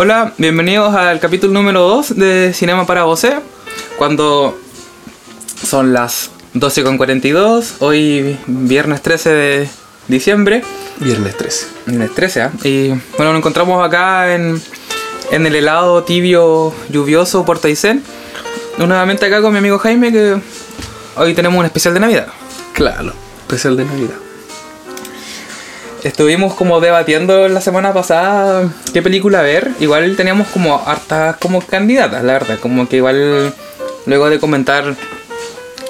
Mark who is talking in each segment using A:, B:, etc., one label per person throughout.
A: Hola, bienvenidos al capítulo número 2 de Cinema para Vosé. Cuando son las 12.42, hoy viernes 13 de diciembre.
B: Viernes 13.
A: Viernes 13, ¿ah? Y bueno, nos encontramos acá en, en el helado tibio, lluvioso Puerto Aysén. Nuevamente acá con mi amigo Jaime, que hoy tenemos un especial de Navidad.
B: Claro, especial de Navidad.
A: Estuvimos como debatiendo la semana pasada qué película ver. Igual teníamos como hartas como candidatas, la verdad. Como que igual luego de comentar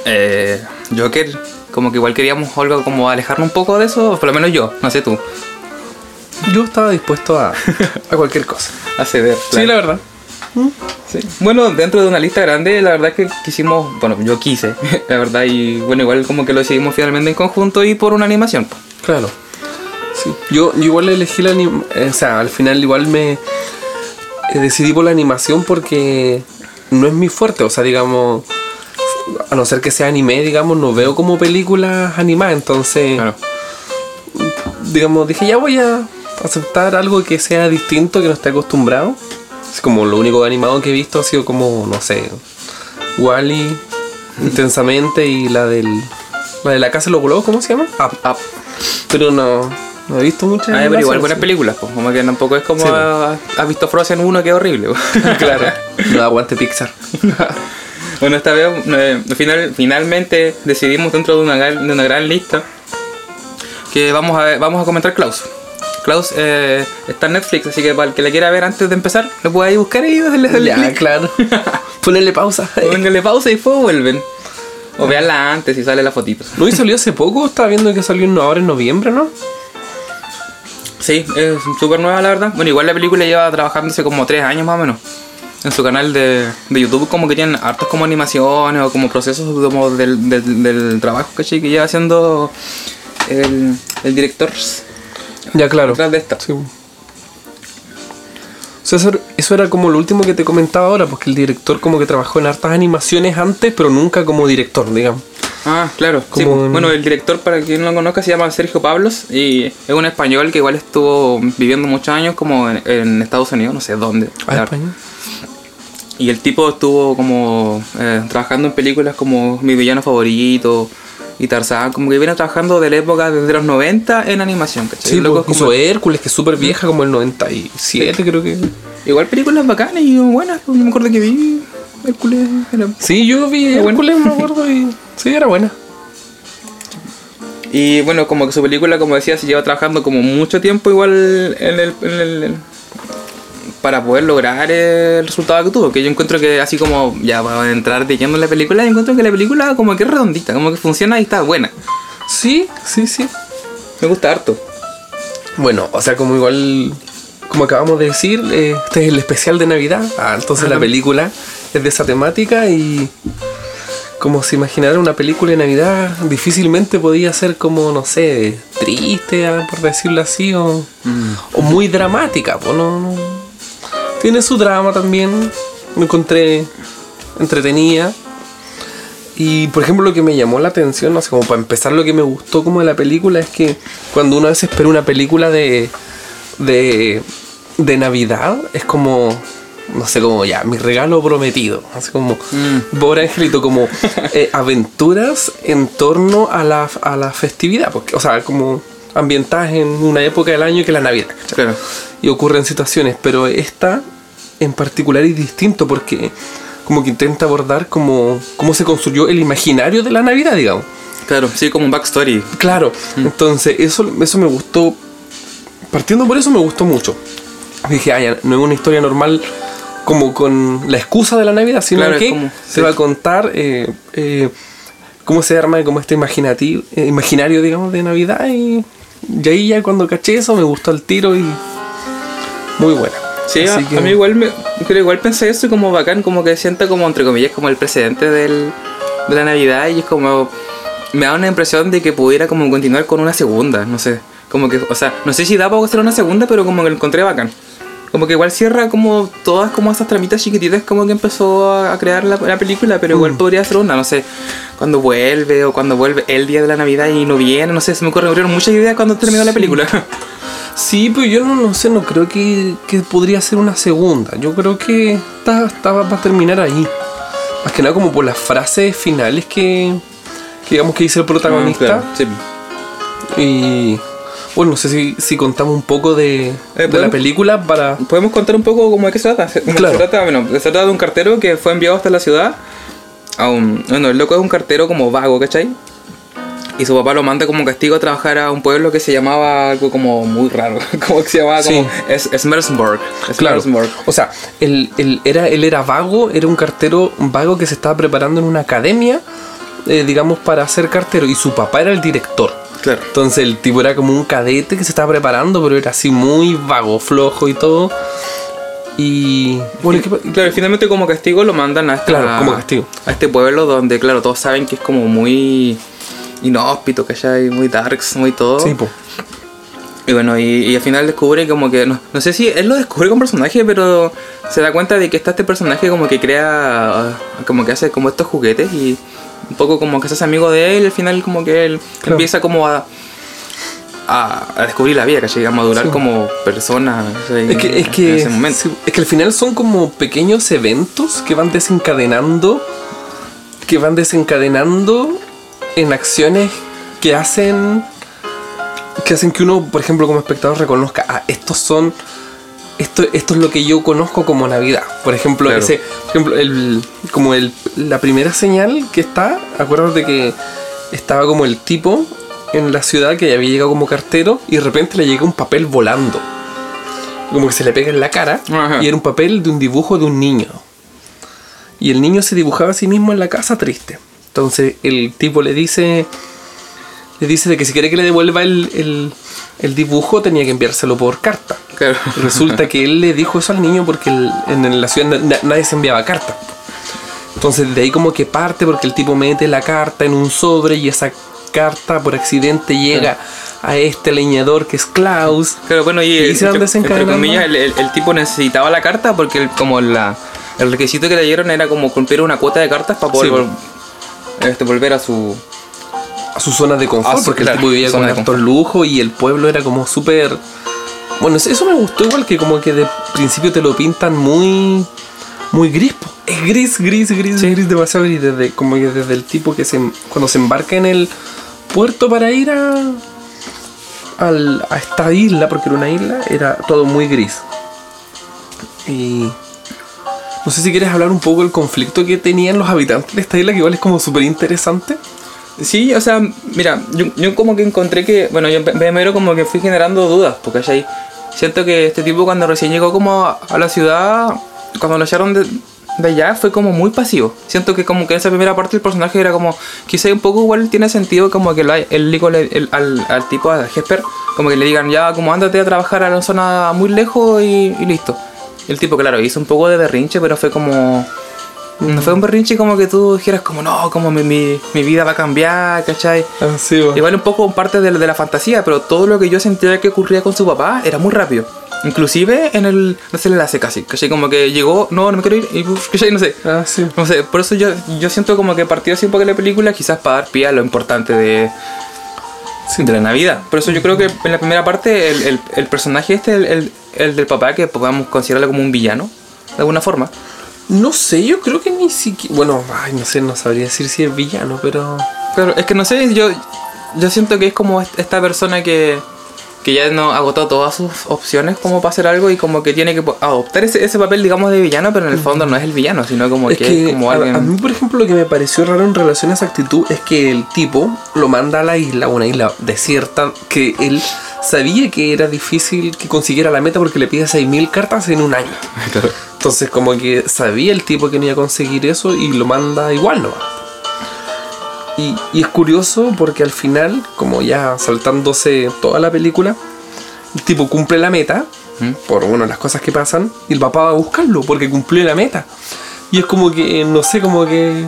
A: eh, Joker, como que igual queríamos algo como alejarnos un poco de eso, por lo menos yo, no sé tú.
B: Yo estaba dispuesto a, a cualquier cosa.
A: A ceder.
B: Sí, la verdad.
A: Sí. Bueno, dentro de una lista grande, la verdad es que quisimos, bueno, yo quise, la verdad, y bueno, igual como que lo decidimos finalmente en conjunto y por una animación.
B: Claro. Sí. Yo, yo igual elegí la anim- O sea, al final igual me eh, decidí por la animación porque no es mi fuerte. O sea, digamos, a no ser que sea anime, digamos, no veo como películas animadas. Entonces,
A: Claro.
B: digamos, dije, ya voy a aceptar algo que sea distinto, que no esté acostumbrado. Es como lo único animado que he visto ha sido como, no sé, Wally, intensamente y la del. La de la casa de los globos, ¿cómo se llama? Up, Up. Pero no, no he visto muchas.
A: Ah, pero igual buenas
B: sí.
A: películas, pues, como que tampoco es como
B: Sí,
A: ah, has visto Frozen 1 que es horrible.
B: Claro. No aguante Pixar.
A: Bueno, esta vez eh, final- finalmente decidimos dentro de una, gran- de una gran lista que vamos a, ver- vamos a comentar Klaus. Klaus eh, está en Netflix, así que para el que la quiera ver antes de empezar, lo puede ahí buscar y darle, darle
B: ya, claro. Ponerle pausa.
A: Pónganle pausa y después vuelven. O veanla antes y sale la fotito.
B: ¿No y salió hace poco? Estaba viendo que salió ahora en noviembre, ¿no?
A: Sí, es súper nueva la verdad. Bueno, igual la película lleva trabajando hace como tres años más o menos. En su canal de, de YouTube como que tienen hartos como animaciones o como procesos como del, del, del trabajo ¿cachai? que lleva haciendo el, el director
B: Ya, claro.
A: detrás de esta.
B: Sí. O sea, eso, eso era como lo último que te comentaba ahora, porque el director como que trabajó en hartas animaciones antes, pero nunca como director, digamos.
A: Ah, claro. Sí, Bueno, el director, para quien no lo conozca, se llama Sergio Pablos y es un español que igual estuvo viviendo muchos años como en, en Estados Unidos, no sé dónde.
B: Ah, español.
A: Y el tipo estuvo como eh, trabajando en películas como Mi villano favorito y Tarzán, como que viene trabajando de la época desde los 90 en animación, ¿cachai?
B: Sí,
A: Loco,
B: pues,
A: como-
B: hizo Hércules, que es súper vieja, como el 97 creo que.
A: Igual películas bacanas y buenas, yo me acuerdo que vi Hércules. era-
B: Sí, yo vi. Hércules, me acuerdo, y sí, era buena.
A: Y bueno, como que su película, como decía, se lleva trabajando como mucho tiempo igual en el, en el- en- para poder lograr el resultado que tuvo. Que yo encuentro que así como ya para entrar de lleno en la película, yo encuentro que la película como que es redondita, como que funciona y está buena.
B: Sí, sí, sí.
A: Me gusta harto.
B: Bueno, o sea, como igual, como acabamos de decir, eh, este es el especial de Navidad. Ah, entonces
A: Ah,
B: la
A: no.
B: película es de esa temática y como se imaginara una película de Navidad, difícilmente podía ser como, no sé, triste, ah, por decirlo así, o, o muy dramática. Pues no, no. Tiene su drama también, me encontré entretenida. Y por ejemplo lo que me llamó la atención, no sé, como para empezar lo que me gustó como de la película es que cuando uno a veces espera una película de, de, de Navidad, es como, no sé, como ya, mi regalo prometido. Así como,
A: Mm.
B: pobre angelito, como eh, aventuras en torno a la, a la festividad. Porque, o sea, como ambientadas en una época del año que es la Navidad.
A: Claro.
B: y ocurren situaciones, pero esta en particular es distinto porque como que intenta abordar como cómo se construyó el imaginario de la Navidad, digamos.
A: Claro, sí, como un backstory.
B: Claro, entonces eso, eso me gustó, partiendo por eso me gustó mucho. Dije, ah, ya, no es una historia normal como con la excusa de la Navidad, sino
A: Claro,
B: que
A: como-
B: se
A: sí.
B: va a contar eh, eh, cómo se arma como este imaginativo, eh, imaginario, digamos, de Navidad y, y ahí ya cuando caché eso me gustó el tiro y muy buena.
A: Sí, a,
B: que-
A: a mí igual, me, pero igual pensé eso como bacán, como que sienta como, entre comillas, como el precedente del, de la Navidad y es como... Me da una impresión de que pudiera como continuar con una segunda, no sé. Como que, o sea, no sé si da para hacer una segunda, pero como que lo encontré bacán. Como que igual cierra como todas como esas tramitas chiquititas como que empezó a, a crear la, la película, pero igual podría ser una, no sé, cuando vuelve o cuando vuelve el día de la Navidad y no viene, no sé, se me ocurrieron muchas ideas cuando terminó la película.
B: Sí, pero yo no, no sé, no creo que, que podría ser una segunda. Yo creo que está, está- va a terminar ahí. Más que nada como por las frases finales que, que digamos que dice el protagonista.
A: Claro, sí.
B: Y bueno, no sé si, si contamos un poco de, de la película para...
A: ¿Podemos contar un poco cómo de qué se trata?
B: Claro.
A: Se trata, bueno, se trata de un cartero que fue enviado hasta la ciudad. A un, bueno, el loco es un cartero como vago, ¿cachai? Y su papá lo manda como castigo a trabajar a un pueblo que se llamaba algo como muy raro. como que se llamaba como
B: Sí.
A: es, Smersborg.
B: Claro. O sea, él, él era, él era vago, era un cartero vago que se estaba preparando en una academia, eh, digamos, para ser cartero. Y su papá era el director.
A: Claro.
B: Entonces el tipo era como un cadete que se estaba preparando, pero era así muy vago, flojo y todo. Y bueno, ¿y
A: Claro, finalmente como castigo lo mandan a esta-
B: Claro, como castigo.
A: a este pueblo donde, claro, todos saben que es como muy inhóspito, ¿cachai? Muy darks, muy todo.
B: Sí, po.
A: Y bueno, y, y al final descubre como que, no, no sé si él lo descubre como personaje, pero se da cuenta de que está este personaje como que crea, como que hace como estos juguetes y un poco como que se hace amigo de él al final como que él
B: Claro.
A: empieza como a, a, a descubrir la vida, que a madurar
B: Sí.
A: como persona. ¿cachai?
B: Es que, es,
A: en
B: que,
A: ese momento.
B: sí, es que al final son como pequeños eventos que van desencadenando, que van desencadenando en acciones que hacen, que hacen que uno, por ejemplo, como espectador reconozca, ah, estos son, esto, esto es lo que yo conozco como Navidad. Por ejemplo,
A: Claro.
B: ese, por ejemplo, el, como el, la primera señal que está, acuérdate que estaba como el tipo en la ciudad que había llegado como cartero y de repente le llega un papel volando como que se le pega en la cara
A: Ajá.
B: y era un papel de un dibujo de un niño. Y el niño se dibujaba a sí mismo en la casa triste. Entonces el tipo le dice le dice de que si quiere que le devuelva el, el- el dibujo tenía que enviárselo por carta.
A: Claro.
B: Y resulta que él le dijo eso al niño porque el- en la ciudad na- na- nadie se enviaba carta. Entonces de ahí como que parte porque el tipo mete la carta en un sobre y esa carta por accidente llega a este leñador que es Klaus.
A: Claro, bueno, y,
B: Y
A: entre, entre comillas, el, el- el tipo necesitaba la carta porque el, como la, el requisito que le dieron era como cumplir una cuota de cartas para poder
B: Sí.
A: vol- este, volver a su...
B: a su zona de confort,
A: sí,
B: porque
A: claro,
B: el tipo vivía con
A: de
B: harto lujo y el pueblo era como súper... Bueno, eso- me gustó igual que como que de principio te lo pintan muy... Muy gris, es gris, gris, gris, gris, demasiado gris, desde, como que desde el tipo que se, cuando se embarca en el puerto para ir a, al- a esta isla, porque era una isla, era todo muy gris. Y no sé si quieres hablar un poco del conflicto que tenían los habitantes de esta isla, que igual es como súper interesante.
A: Sí, o sea, mira, yo, yo como que encontré que, bueno, yo primero como que fui generando dudas, porque ahí siento que este tipo cuando recién llegó como a, la ciudad, cuando lo echaron de, de allá, fue como muy pasivo. Siento que como que esa primera parte del personaje era como, quizá un poco igual tiene sentido como que el, le- el- al, al tipo, a Jesper, como que le digan ya, como ándate a trabajar a la zona muy lejos y, y listo. El tipo, claro, hizo un poco de berrinche, pero fue como... No fue un berrinche como que tú dijeras como, no, como mi, mi, mi vida va a cambiar, ¿cachai?
B: Así va.
A: Igual un poco parte de, de la fantasía, pero todo lo que yo sentía que ocurría con su papá era muy rápido. Inclusive en el... No sé, el enlace casi, ¿cachai? Como que llegó, no, no me quiero ir, y ¿cachai? No sé.
B: Ah, sí.
A: No sé, por eso yo, yo siento como que partió así un poco la película, quizás para dar pie a lo importante de, de la Navidad. Por eso yo creo que en la primera parte el, el- el personaje este, el, el- el del papá, que podamos considerarlo como un villano, de alguna forma.
B: No sé, yo creo que ni siquiera. Bueno, ay, no sé, no sabría decir si es villano, pero.
A: Claro, es que no sé, yo, yo siento que es como est- esta persona que, que ya no agotó todas sus opciones como para hacer algo y como que tiene que adoptar ese, ese papel, digamos, de villano, pero en el fondo no es el villano, sino como
B: es
A: que,
B: que
A: es como
B: a,
A: alguien...
B: a mí, por ejemplo, lo que me pareció raro en relación a esa actitud es que el tipo lo manda a la isla, una isla desierta, que él sabía que era difícil que consiguiera la meta porque le pide 6.000 cartas en un año.
A: Claro.
B: Entonces, como que sabía el tipo que no iba a conseguir eso y lo manda igual nomás. Y, y es curioso porque al final, como ya saltándose toda la película, el tipo cumple la meta,
A: ¿Mm?
B: por bueno, las cosas que pasan, y el papá va a buscarlo porque cumplió la meta. Y es como que, no sé, como que.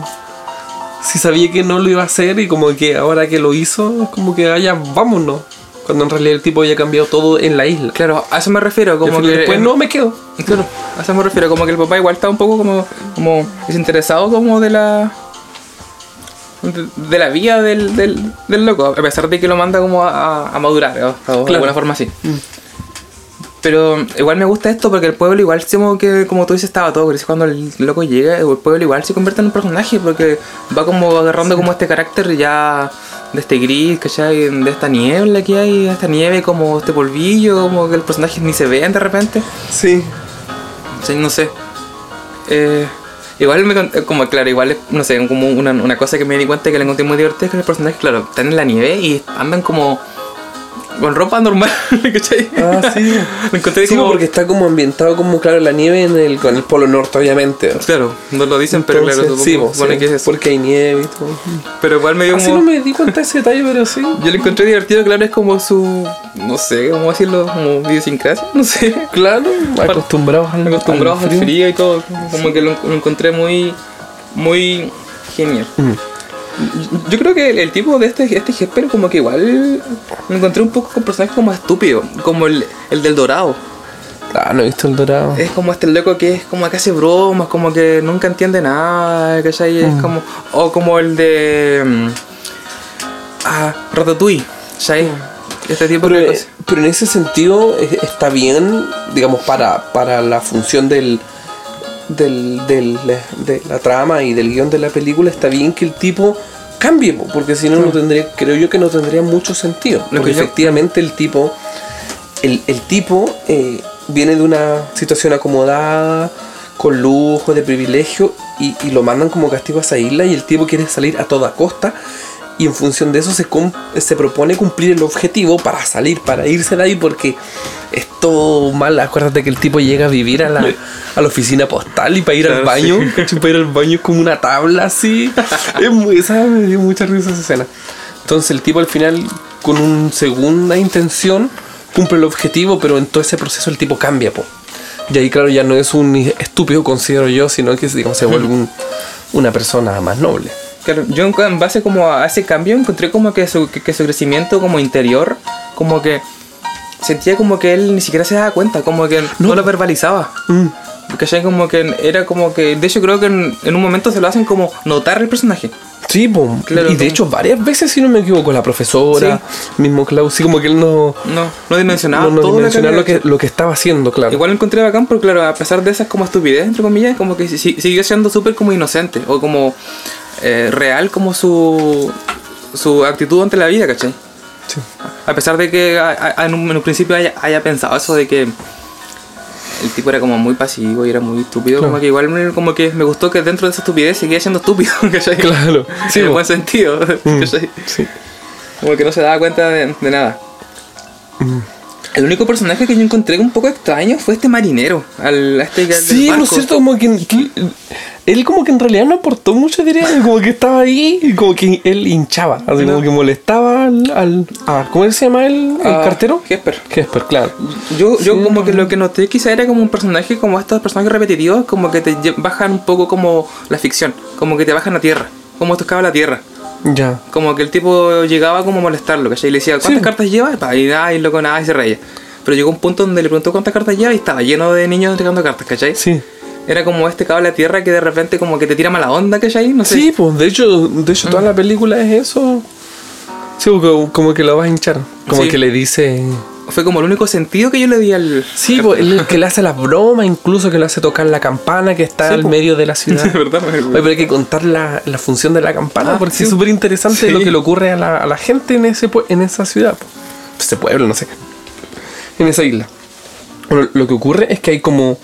B: Si sabía que no lo iba a hacer y como que ahora que lo hizo, es como que, vaya, vámonos. Cuando en realidad el tipo había cambiado todo en la isla.
A: Claro, a eso me refiero, como que...
B: después no me quedo.
A: Claro, a eso me refiero, como que el papá igual está un poco como, como desinteresado como de la... De, de la vida del, del, del loco, a pesar de que lo manda como a, madurar. O de alguna forma así. Pero igual me gusta esto porque el pueblo igual, como que como tú dices, estaba todo gris. Cuando el loco llega, el pueblo igual se convierte en un personaje porque va como agarrando como este carácter ya de este gris, ¿cachai? De esta niebla que hay, esta nieve como este polvillo, como que el personaje ni se vean de repente.
B: Sí.
A: Sí, no sé. Eh, igual me con- como claro, igual es, no sé, como una, una cosa que me di cuenta que le encontré muy divertida es que los personajes, claro, están en la nieve y andan como con ropa normal, ¿cachai?
B: Ah, sí.
A: Lo encontré
B: Sí,
A: como
B: porque está como ambientado como, claro, la nieve en el, con el polo norte, obviamente.
A: Claro, no lo dicen, pero claro,
B: Entonces, sí, sí,
A: que es eso.
B: porque hay nieve y todo.
A: Pero igual me dio
B: Así
A: como...
B: no me di cuenta de ese detalle, pero sí.
A: Yo lo encontré divertido, claro, es como su... No sé, ¿cómo decirlo? Como idiosincrasia, no sé.
B: Claro, acostumbrados al,
A: Acostumbrados al frío. y todo. Como que lo, lo encontré muy... Muy genial.
B: Mm.
A: Yo creo que el, el tipo de este, este Hesper como que igual me encontré un poco con personajes como estúpido, como el, el del dorado.
B: Ah, no he visto el dorado.
A: Es como este loco que es como que hace bromas, como que nunca entiende nada, ¿cachai? Es
B: Mm.
A: como, o como el de... mm, Ah, Ratatouille, ¿cachai? Este tipo
B: Pero,
A: de cosas.
B: pero en ese sentido está bien, digamos, para, para la función del, del, del- de la trama y del guion de la película, está bien que el tipo cambie, po, porque si no, no tendría, creo yo que no tendría mucho sentido.
A: Lo
B: Porque
A: que yo-
B: efectivamente el tipo, el, el tipo eh, viene de una situación acomodada, con lujo, de privilegio, y, y lo mandan como castigo a esa isla y el tipo quiere salir a toda costa. Y en función de eso se, se propone cumplir el objetivo para salir, para irse de ahí, porque es todo mal. Acuérdate que el tipo llega a vivir a la, a la oficina postal y para ir al
A: Claro,
B: baño, para ir al baño es como una tabla así. es muy, esa me dio mucha risa esa escena. Entonces el tipo al final, con una segunda intención, cumple el objetivo, pero en todo ese proceso el tipo cambia, po. Y ahí, claro, ya no es un estúpido, considero yo, sino que digamos, se vuelve un- una persona más noble.
A: Claro, yo en base como a ese cambio encontré como que su, que, que su crecimiento como interior, como que sentía como que él ni siquiera se daba cuenta, como que no, lo verbalizaba.
B: Mm.
A: ¿Cachai? Como que era como que, de hecho creo que en, en un momento se lo hacen como notar el personaje.
B: Sí, po.
A: Claro,
B: y de hecho varias veces, si no me equivoco, la profesora, mismo Klaus, sí, como que él no,
A: No, no dimensionaba
B: no, no
A: todo
B: dimensionaba
A: lo que,
B: lo que estaba haciendo, claro.
A: Igual lo encontré bacán porque, claro, a pesar de esas como estupidez, entre comillas, como que si- si- siguió siendo súper como inocente o como eh, real como su, su actitud ante la vida, ¿cachai?
B: Sí.
A: A pesar de que a- a- en, un, en un principio haya, haya pensado eso de que el tipo era como muy pasivo y era muy estúpido,
B: Claro.
A: como que igual me, como que me gustó que dentro de esa estupidez seguía siendo estúpido, ¿cachai?
B: Claro, sí,
A: en buen sentido,
B: Mm,
A: ¿cachai?
B: sí.
A: Como que no se daba cuenta de, de nada.
B: Mm.
A: El único personaje que yo encontré un poco extraño fue este marinero. Al, a este
B: Sí, ¿no es cierto? Como que, que- él como que en realidad no aportó mucho, diría, como que estaba ahí y como que él hinchaba, así
A: No.
B: como que molestaba al, al a- ¿cómo se llama? ¿El
A: Ah,
B: cartero?
A: Jesper.
B: Jesper, claro.
A: Yo, yo
B: Sí.
A: como que lo que noté quizá era como un personaje como estos personajes repetitivos, como que te bajan un poco como la ficción, como que te bajan a tierra, como tocaba la tierra.
B: Ya.
A: Como que el tipo llegaba como a molestarlo, ¿cachai? Y le decía, ¿cuántas
B: Sí.
A: cartas lleva? Y, y loco nada, y se reía. Pero llegó un punto donde le preguntó cuántas cartas lleva y estaba lleno de niños entregando cartas, ¿cachai?
B: Sí.
A: Era como este cable a tierra que de repente como que te tira mala onda, ¿cachai? No sé.
B: Sí, pues de hecho, de hecho toda la película es eso. Sí, como, como que lo vas a hinchar. Como
A: Sí.
B: que le dice.
A: Fue como el único sentido que yo le di al...
B: Sí, pues él es el que le hace las bromas, incluso que le hace tocar la campana que está
A: Sí,
B: al
A: po.
B: medio de la ciudad.
A: De verdad,
B: Oye, pero hay que contar la, la función de la campana
A: Ah,
B: porque
A: sí.
B: es súper interesante
A: Sí.
B: lo que le ocurre a la, a la gente en, ese, en esa ciudad. po. Ese pueblo, no sé. En esa isla. Bueno, lo que ocurre es que hay como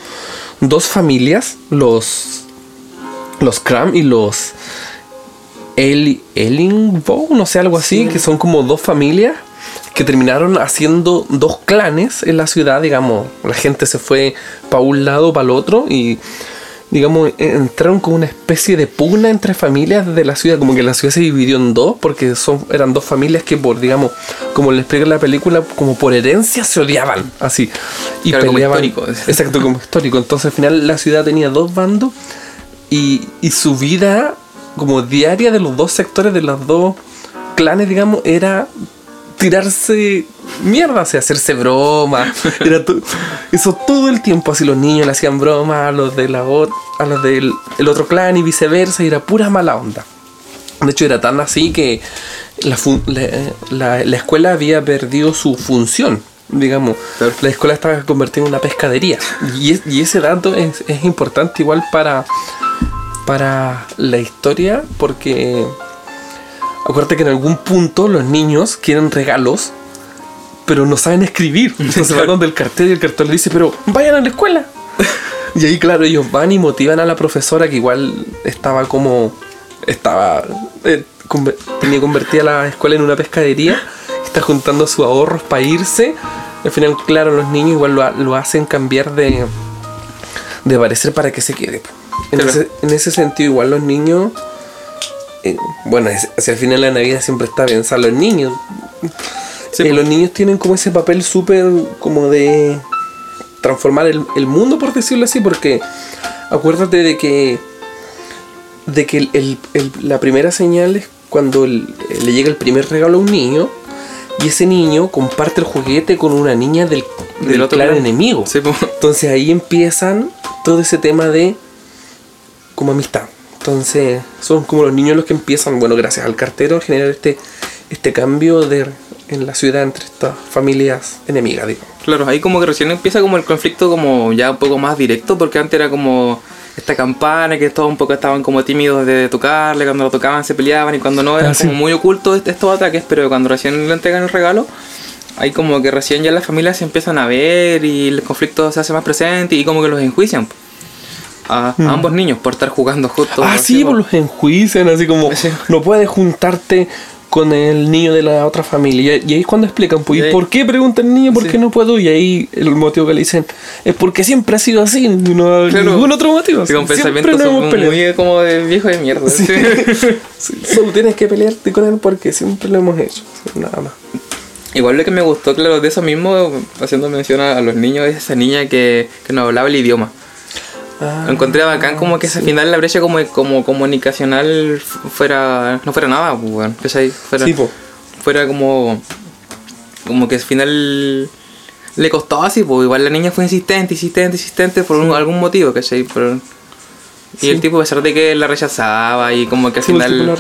B: dos familias, los los Cram y los El, Ellingbow, no sé, algo así,
A: Sí.
B: que son como dos familias que terminaron haciendo dos clanes en la ciudad, digamos, la gente se fue para un lado, para el otro y digamos, entraron como una especie de pugna entre familias de la ciudad, como que la ciudad se dividió en dos, porque son, eran dos familias que por, digamos, como le explica en la película, como por herencia se odiaban, así. Y
A: Claro, como
B: peleaban.
A: histórico.
B: Exacto, como histórico. Entonces al final la ciudad tenía dos bandos y, y su vida como diaria de los dos sectores, de los dos clanes, digamos, era tirarse mierda, o sea, hacerse bromas. Era to- eso todo el tiempo, así los niños le hacían bromas a los de la a los del el otro clan y viceversa, y era pura mala onda. De hecho, era tan así que la, la, la- la escuela había perdido su función. digamos.
A: Claro.
B: La escuela estaba convertida en una pescadería. Y, es- y ese dato es, es importante igual para, para la historia porque acuérdate que en algún punto los niños quieren regalos pero no saben escribir. Entonces van donde el cartel y el cartel le dice, pero vayan a la escuela. Y ahí, claro, ellos van y motivan a la profesora que igual estaba como. Estaba. eh, tenía convertida la escuela en una pescadería. Está juntando sus ahorros para irse. Al final, claro, los niños igual lo, ha- lo hacen cambiar de. de parecer para que se quede. En,
A: Claro.
B: ese, en ese sentido, igual los niños. Eh, bueno, hacia el final de la Navidad siempre está pensar los niños.
A: Sí,
B: Eh, los niños tienen como ese papel súper como de transformar el, el mundo, por decirlo así, porque acuérdate de que de que el- el- la primera señal es cuando le llega el primer regalo a un niño y ese niño comparte el juguete con una niña del, del,
A: Del otro
B: clan
A: clan.
B: enemigo.
A: Sí.
B: Entonces ahí empiezan todo ese tema de como amistad. Entonces son como los niños los que empiezan, bueno, gracias al cartero, a generar este, este cambio de, en la ciudad entre estas familias enemigas, digamos.
A: Claro, ahí como que recién empieza como el conflicto como ya un poco más directo, porque antes era como esta campana que todos un poco estaban como tímidos de tocarle, cuando lo tocaban se peleaban y cuando no eran
B: Ah, sí.
A: como muy ocultos est- estos ataques, pero cuando recién le entregan el regalo, ahí como que recién ya las familias se empiezan a ver y el conflicto se hace más presente y como que los enjuician a, a ambos niños por estar jugando juntos.
B: Ah,
A: así,
B: sí, pues los enjuician, así como
A: Sí.
B: no puedes juntarte con el niño de la otra familia. Y ahí es cuando explican, pues,
A: Y
B: ¿y
A: ahí-
B: por qué pregunta el niño por
A: Sí.
B: qué no puedo? Y ahí el motivo que le dicen es porque siempre ha sido así, no hay
A: Claro.
B: ningún otro motivo.
A: Sí, con
B: Siempre
A: pensamientos muy como de viejo de mierda.
B: Sí. Solo tienes que pelearte con él porque siempre lo hemos hecho. Nada más.
A: Igual lo que me gustó, claro, de eso mismo, haciendo mención a, a los niños, es esa niña que, que no hablaba el idioma.
B: Ah,
A: Lo encontré bacán como que al final la brecha como, como comunicacional fu- fuera no fuera nada, pues, ¿cachai? Fuera,
B: Sí, po.
A: fuera como como que al final le costó así, pues igual la niña fue insistente, insistente, insistente por un- algún motivo, ¿cachai? Pero- y
B: Sí.
A: el tipo a pesar de que la rechazaba y como que al
B: Sí, tipo
A: final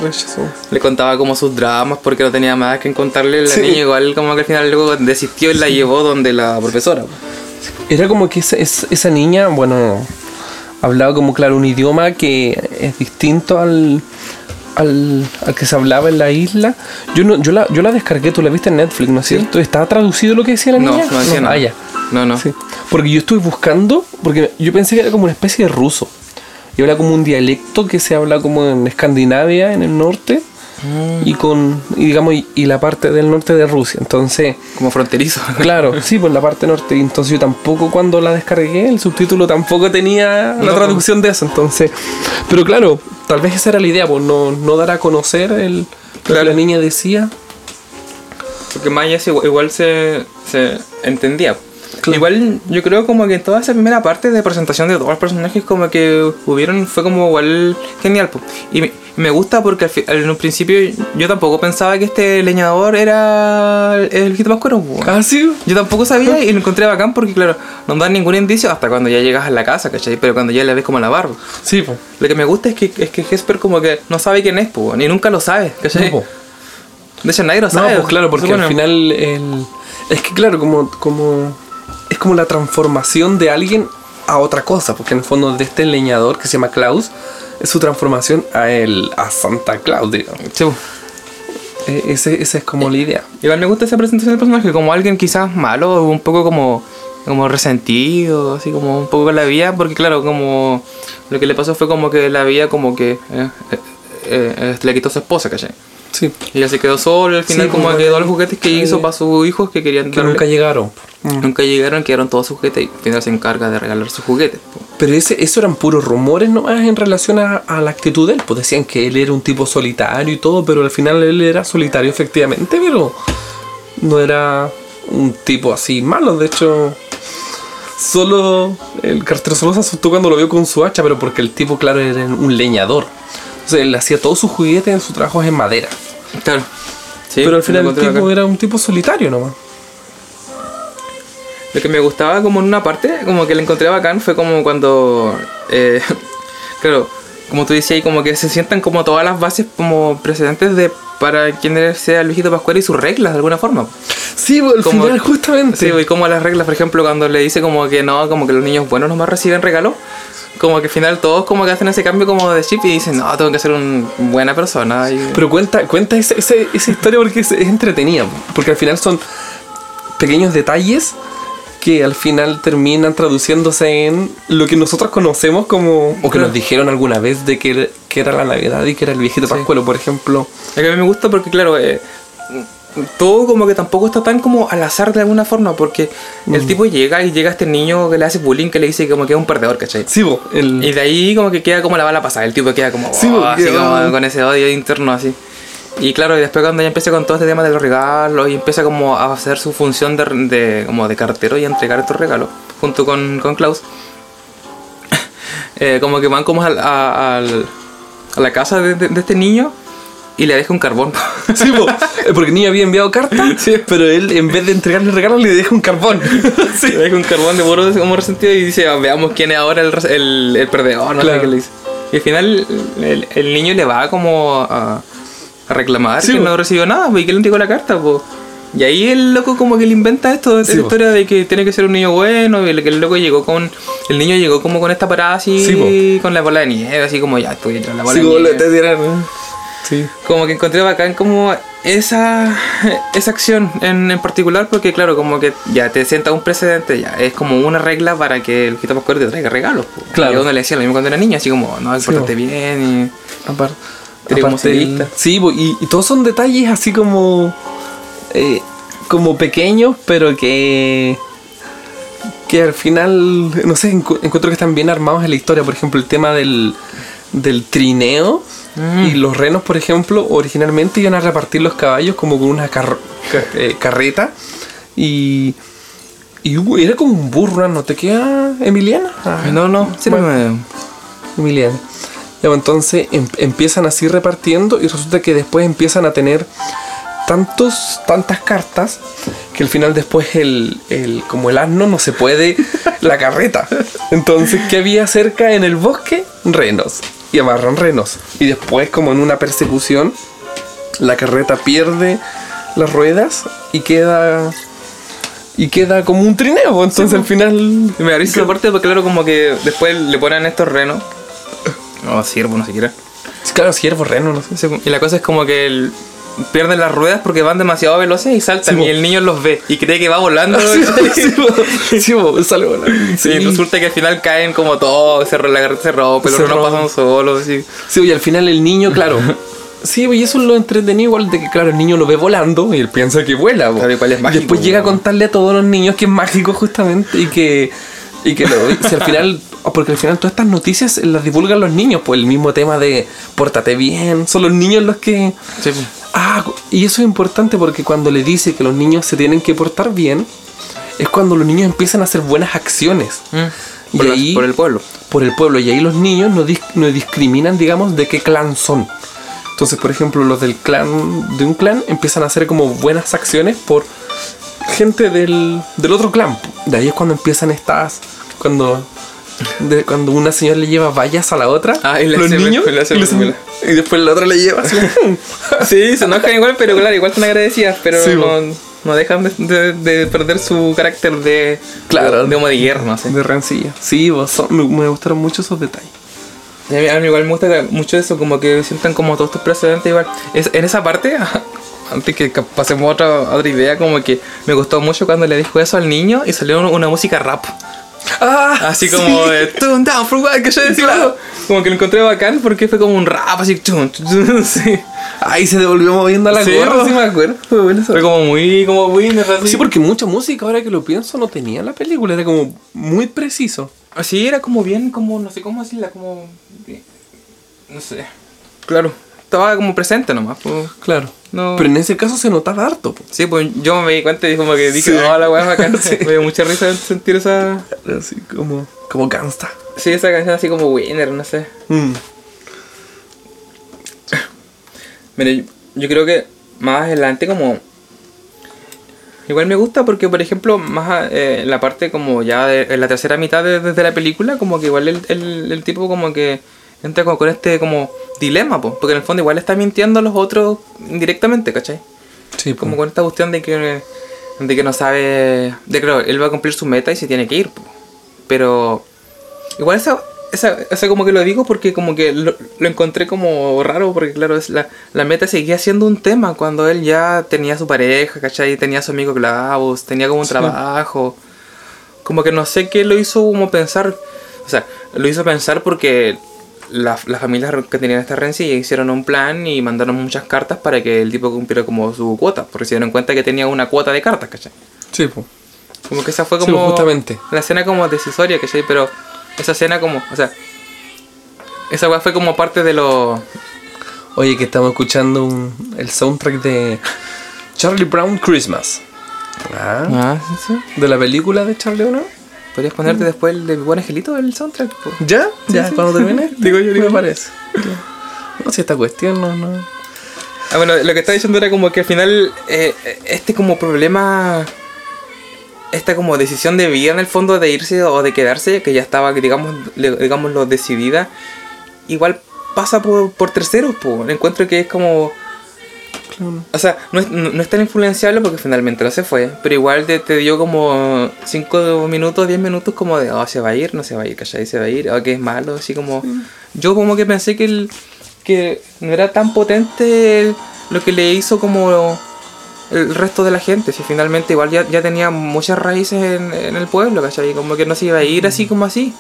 A: le contaba como sus dramas porque no tenía más que contarle, la
B: Sí.
A: niña igual como que al final luego desistió y la llevó donde la profesora. pues.
B: Era como que esa, es- esa niña, bueno, hablaba como, claro, un idioma que es distinto al, al, al que se hablaba en la isla. Yo no, yo la, yo la descargué, tú la viste en Netflix, ¿no es cierto? ¿Estaba traducido lo que decía la
A: No,
B: niña?
A: no decía nada.
B: Ah.
A: No, no.
B: Sí. Porque yo estuve buscando, porque yo pensé que era como una especie de ruso. Y habla como un dialecto que se habla como en Escandinavia, en el norte,
A: Mm.
B: y con, y digamos, y, y la parte del norte de Rusia. Entonces,
A: Como fronterizo.
B: claro, sí, por la parte norte. Y Entonces yo tampoco cuando la descargué, el subtítulo tampoco tenía la
A: No.
B: traducción de eso. Entonces, pero claro, tal vez esa era la idea, pues no, no dar a conocer el, lo que la niña decía.
A: Porque Maya se- igual se, se entendía.
B: Claro.
A: Igual yo creo como que en toda esa primera parte de presentación de todos los personajes como que hubieron fue como igual genial. po. Y me, gusta porque al en un principio yo tampoco pensaba que este leñador era el, Pascuero. po.
B: Ah, sí.
A: Yo tampoco sabía y lo encontré bacán porque claro, no dan ningún indicio hasta cuando ya llegas a la casa, ¿cachai? Pero cuando ya le ves como la barba.
B: Sí, pues.
A: Lo que me gusta es que, es que Jesper como que no sabe quién es, po, ni nunca lo sabe, ¿cachai?
B: No, po.
A: De hecho nadie lo
B: No,
A: sabe.
B: pues claro, porque al final el... es que claro, como, como es como la transformación de alguien a otra cosa, porque en el fondo de este leñador que se llama Klaus es su transformación a el a Santa Claus, digamos.
A: sí.
B: Eh, ese, esa es como la idea.
A: Igual me gusta esa presentación del personaje, como alguien quizás malo, un poco como, como resentido, así como un poco con la vida, porque claro, como lo que le pasó fue como que la vida como que eh, eh, eh, eh, le quitó a su esposa, ¿cachai?
B: Sí,
A: Y ella se quedó sola, y al final
B: Sí,
A: como
B: como
A: que todos los juguetes que hizo para sus hijos que querían
B: que
A: darle,
B: nunca llegaron. Mm.
A: nunca llegaron, quedaron todos sus juguetes y al final se encarga de regalar sus juguetes. po.
B: Pero ese, eso eran puros rumores nomás en relación a, a la actitud de él. Pues decían que él era un tipo solitario y todo, pero al final él era solitario efectivamente, pero no era un tipo así malo. De hecho, solo el cartero solo se asustó cuando lo vio con su hacha, pero porque el tipo, claro, era un leñador. Entonces él hacía todos sus juguetes en sus trabajos en madera.
A: Claro. Sí,
B: pero al final el tipo era un tipo solitario nomás.
A: Lo que me gustaba como en una parte, como que le encontré bacán, fue como cuando, eh, claro, como tú decías, como que se sientan como todas las bases como precedentes de para quien sea el viejito Pascual y sus reglas de alguna forma.
B: Sí, pues, al
A: Como-
B: final justamente.
A: Sí, y como las reglas, por ejemplo, cuando le dice como que no, como que los niños buenos nomás reciben regalos, como que al final todos como que hacen ese cambio como de chip y dicen, no, tengo que ser una buena persona. Y,
B: Pero cuenta, cuenta ese- esa historia porque es, es entretenida. Porque al final son pequeños detalles que al final terminan traduciéndose en lo que nosotros conocemos como... O que nos dijeron alguna vez de que, era- que era la Navidad y que era el viejito
A: Sí.
B: Pascuelo, por ejemplo.
A: A mí me gusta porque, claro, eh, todo como que tampoco está tan como al azar de alguna forma, porque el
B: Mm.
A: tipo llega y llega este niño que le hace bullying, que le dice como que es un perdedor, ¿cachai?
B: Sí, bo, el...
A: Y de ahí como que queda como la bala pasada, el tipo queda como,
B: Sí,
A: oh,
B: porque,
A: así como con ese odio interno así. Y claro, y después cuando ya empieza con todo este tema de los regalos y empieza como a hacer su función de, de- como de cartero y a entregar estos regalos junto con, con Klaus, eh, como que van como al- a, a la casa de, de- de este niño y le deja un carbón.
B: Sí, bo, eh, porque el niño había enviado carta, pero él en vez de entregarle regalos le deja un carbón.
A: Sí. Le deja un carbón de puro como resentido y dice, "Ah, veamos quién es ahora el, el, el perdedor, no
B: Claro.
A: sé qué le dice. Y al final el, el niño le va como a, a reclamar
B: Sí,
A: que
B: po.
A: no recibió nada, porque le entregó la carta, po. Y ahí el loco como que le inventa esto, esta
B: Sí, po.
A: historia de que tiene que ser un niño bueno, y el, que el loco llegó con... El niño llegó como con esta parada así,
B: Sí,
A: con la bola de nieve, así como ya estoy la bola
B: Sí,
A: de nieve.
B: te dieran... Sí.
A: Como que encontré bacán como esa, esa acción en, en particular porque claro, como que ya te sienta un precedente, ya es como una regla para que el Quito Pascual te traiga regalos. po.
B: Claro.
A: Uno le decía lo mismo cuando era niña, así como, no,
B: Sí,
A: pórtate
B: po.
A: bien como
B: aparte el-. Sí, y, y todos son detalles así como. eh, como pequeños, pero que. que al final. No sé, encu- encuentro que están bien armados en la historia. Por ejemplo, el tema del. del trineo.
A: Mm.
B: Y los renos, por ejemplo, originalmente iban a repartir los caballos como con una carro- ca- eh, carreta. Y. Y era como un burro, ¿no te queda, Emiliana? Ah.
A: No, no, sí,
B: bueno. pues, entonces em- empiezan así repartiendo y resulta que después empiezan a tener tantos, tantas cartas que al final después el, el- como el asno no se puede la carreta. Entonces, ¿qué había cerca en el bosque? Renos. Y amarran renos. Y después, como en una persecución, la carreta pierde las ruedas y queda... Y queda como un trineo. pues, Entonces al final...
A: Me da risa esa parte porque claro, como que después le ponen estos renos. O siervo, no siquiera.
B: Claro, ciervo, reno, no sé.
A: Y la cosa es como que el- pierden las ruedas porque van demasiado veloces y saltan
B: Sí,
A: y el niño los ve y cree que va volando.
B: Sí, sí, sale volando.
A: Sí, resulta que al final caen como todos, se, se rompe, los
B: rompe.
A: pasan solos, sí.
B: Sí, y al final el niño, claro. Sí, y eso es lo entretenido igual de que, claro, el niño lo ve volando y él piensa que vuela.
A: Claro, igual es
B: y
A: mágico,
B: después
A: bo.
B: llega a contarle a todos los niños que es mágico justamente y que, y que lo si al final, porque al final todas estas noticias las divulgan los niños, pues el mismo tema de pórtate bien, son los niños los que...
A: Sí, po.
B: Ah, y eso es importante porque cuando le dice que los niños se tienen que portar bien, es cuando los niños empiezan a hacer buenas acciones.
A: Mm.
B: Y
A: Por, las-
B: ahí-
A: por el pueblo.
B: por el pueblo y ahí los niños no, dis- no discriminan, digamos, de qué clan son. Entonces, por ejemplo, los del clan, de un clan, empiezan a hacer como buenas acciones por gente del, del otro clan. De ahí es cuando empiezan estas, cuando, de- cuando una señora le lleva vallas a la otra,
A: Ah, y le
B: los
A: hace-
B: niños,
A: hace-
B: y, hacen- y después la otra le lleva así.
A: Sí, se enojan igual, pero claro, igual están agradecidas, pero
B: Sí,
A: no, no dejan de, de- de perder su carácter de,
B: Claro.
A: de, de modiguer, no sé.
B: de rencilla. Sí, vos, son- me, me gustaron mucho esos detalles.
A: A mí, a mí igual me gusta mucho eso, como que sientan como todos estos precedentes igual. Es, en esa parte, antes que pasemos a otra, otra idea, como que me gustó mucho cuando le dijo eso al niño y salió una música rap.
B: Ah,
A: Así como de Tune down for what que yo decía.
B: Claro.
A: Como que lo encontré bacán porque fue como un rap así. chun, chun, sí.
B: Ahí se devolvió moviendo la
A: Sí,
B: gorra, sí me acuerdo. Fue bueno eso.
A: Fue como muy, como Winner así.
B: Sí, porque mucha música, ahora que lo pienso, no tenía la película, era como muy preciso.
A: Así era como bien, como, no sé cómo decirla, como. No sé. Claro. Estaba como presente nomás. pues.
B: Claro.
A: No.
B: Pero en ese caso se notaba harto. po.
A: Sí, pues yo me di cuenta y como que dije,
B: Sí.
A: no, la weá es bacán.
B: Sí.
A: Me dio mucha risa sentir esa.
B: Así como, como gangsta.
A: Sí, esa canción así como Winner, no sé.
B: Mm.
A: Mira, yo, yo creo que más adelante como... Igual me gusta porque, por ejemplo, más eh, en la parte como ya de, en la tercera mitad de, desde la película, como que igual el, el, el tipo como que entra como con este como dilema, po, porque en el fondo igual está mintiendo a los otros indirectamente, ¿cachai?
B: Sí, po.
A: Como con esta cuestión de que, de que no sabe. De claro, él va a cumplir su meta y se tiene que ir. po. Pero. Igual esa, esa, esa como que lo digo porque como que lo, lo encontré como raro. Porque claro, es la, la meta seguía siendo un tema cuando él ya tenía su pareja, ¿cachai? Tenía a su amigo Clavos, tenía como un
B: Sí.
A: trabajo. Como que no sé qué lo hizo como pensar. O sea, lo hizo pensar porque la- las familias que tenían esta rencilla hicieron un plan y mandaron muchas cartas para que el tipo cumpliera como su cuota. Porque se dieron cuenta que tenía una cuota de cartas, ¿cachai?
B: Sí, po.
A: Como que esa fue
B: Sí,
A: como.
B: justamente.
A: La escena como decisoria, ¿cachai? Pero esa escena como. O sea. Esa weá fue como parte de lo.
B: Oye, que estamos escuchando un- el soundtrack de Charlie Brown Christmas. Ah,
A: Ah, sí, sí.
B: de la película de Charlie Brown.
A: Podrías ponerte después el de mi buen angelito el soundtrack. po?
B: ¿Ya? ¿Ya?
A: sí.
B: Cuando termine.
A: Digo yo, digo
B: parece. No, si esta cuestión no, no.
A: Ah, bueno, lo que estaba diciendo era como que al final. eh, este como problema. Esta como decisión de vida en el fondo de irse o de quedarse, que ya estaba, digamos, digámoslo, decidida, igual pasa por, por terceros, pues. Encuentro que es como.
B: Claro.
A: O sea, no es, no, no es tan influenciable porque finalmente no se fue, pero igual te, te dio como 5 minutos, 10 minutos como de, oh, se va a ir, no se va a ir, ¿cachai? Se va a ir, o que es malo, así como... Yo como que pensé que, el, que no era tan potente el- lo que le hizo como el resto de la gente, si finalmente igual ya, ya tenía muchas raíces en, en el pueblo, ¿cachai? Como que no se iba a ir así como así.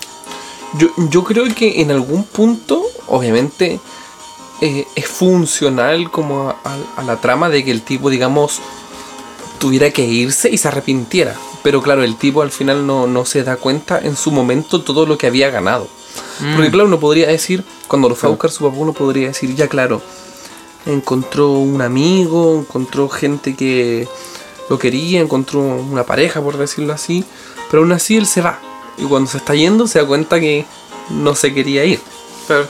B: Yo, yo creo que en algún punto, obviamente, eh, es funcional como a, a- a la trama de que el tipo, digamos, tuviera que irse y se arrepintiera. Pero claro, el tipo al final no, no se da cuenta en su momento todo lo que había ganado. Porque claro, uno podría decir, cuando lo fue a buscar su papá, uno podría decir, ya claro, encontró un amigo, encontró gente que lo quería, encontró una pareja, por decirlo así, pero aún así él se va. Y cuando se está yendo se da cuenta que no se quería ir.
A: Pero,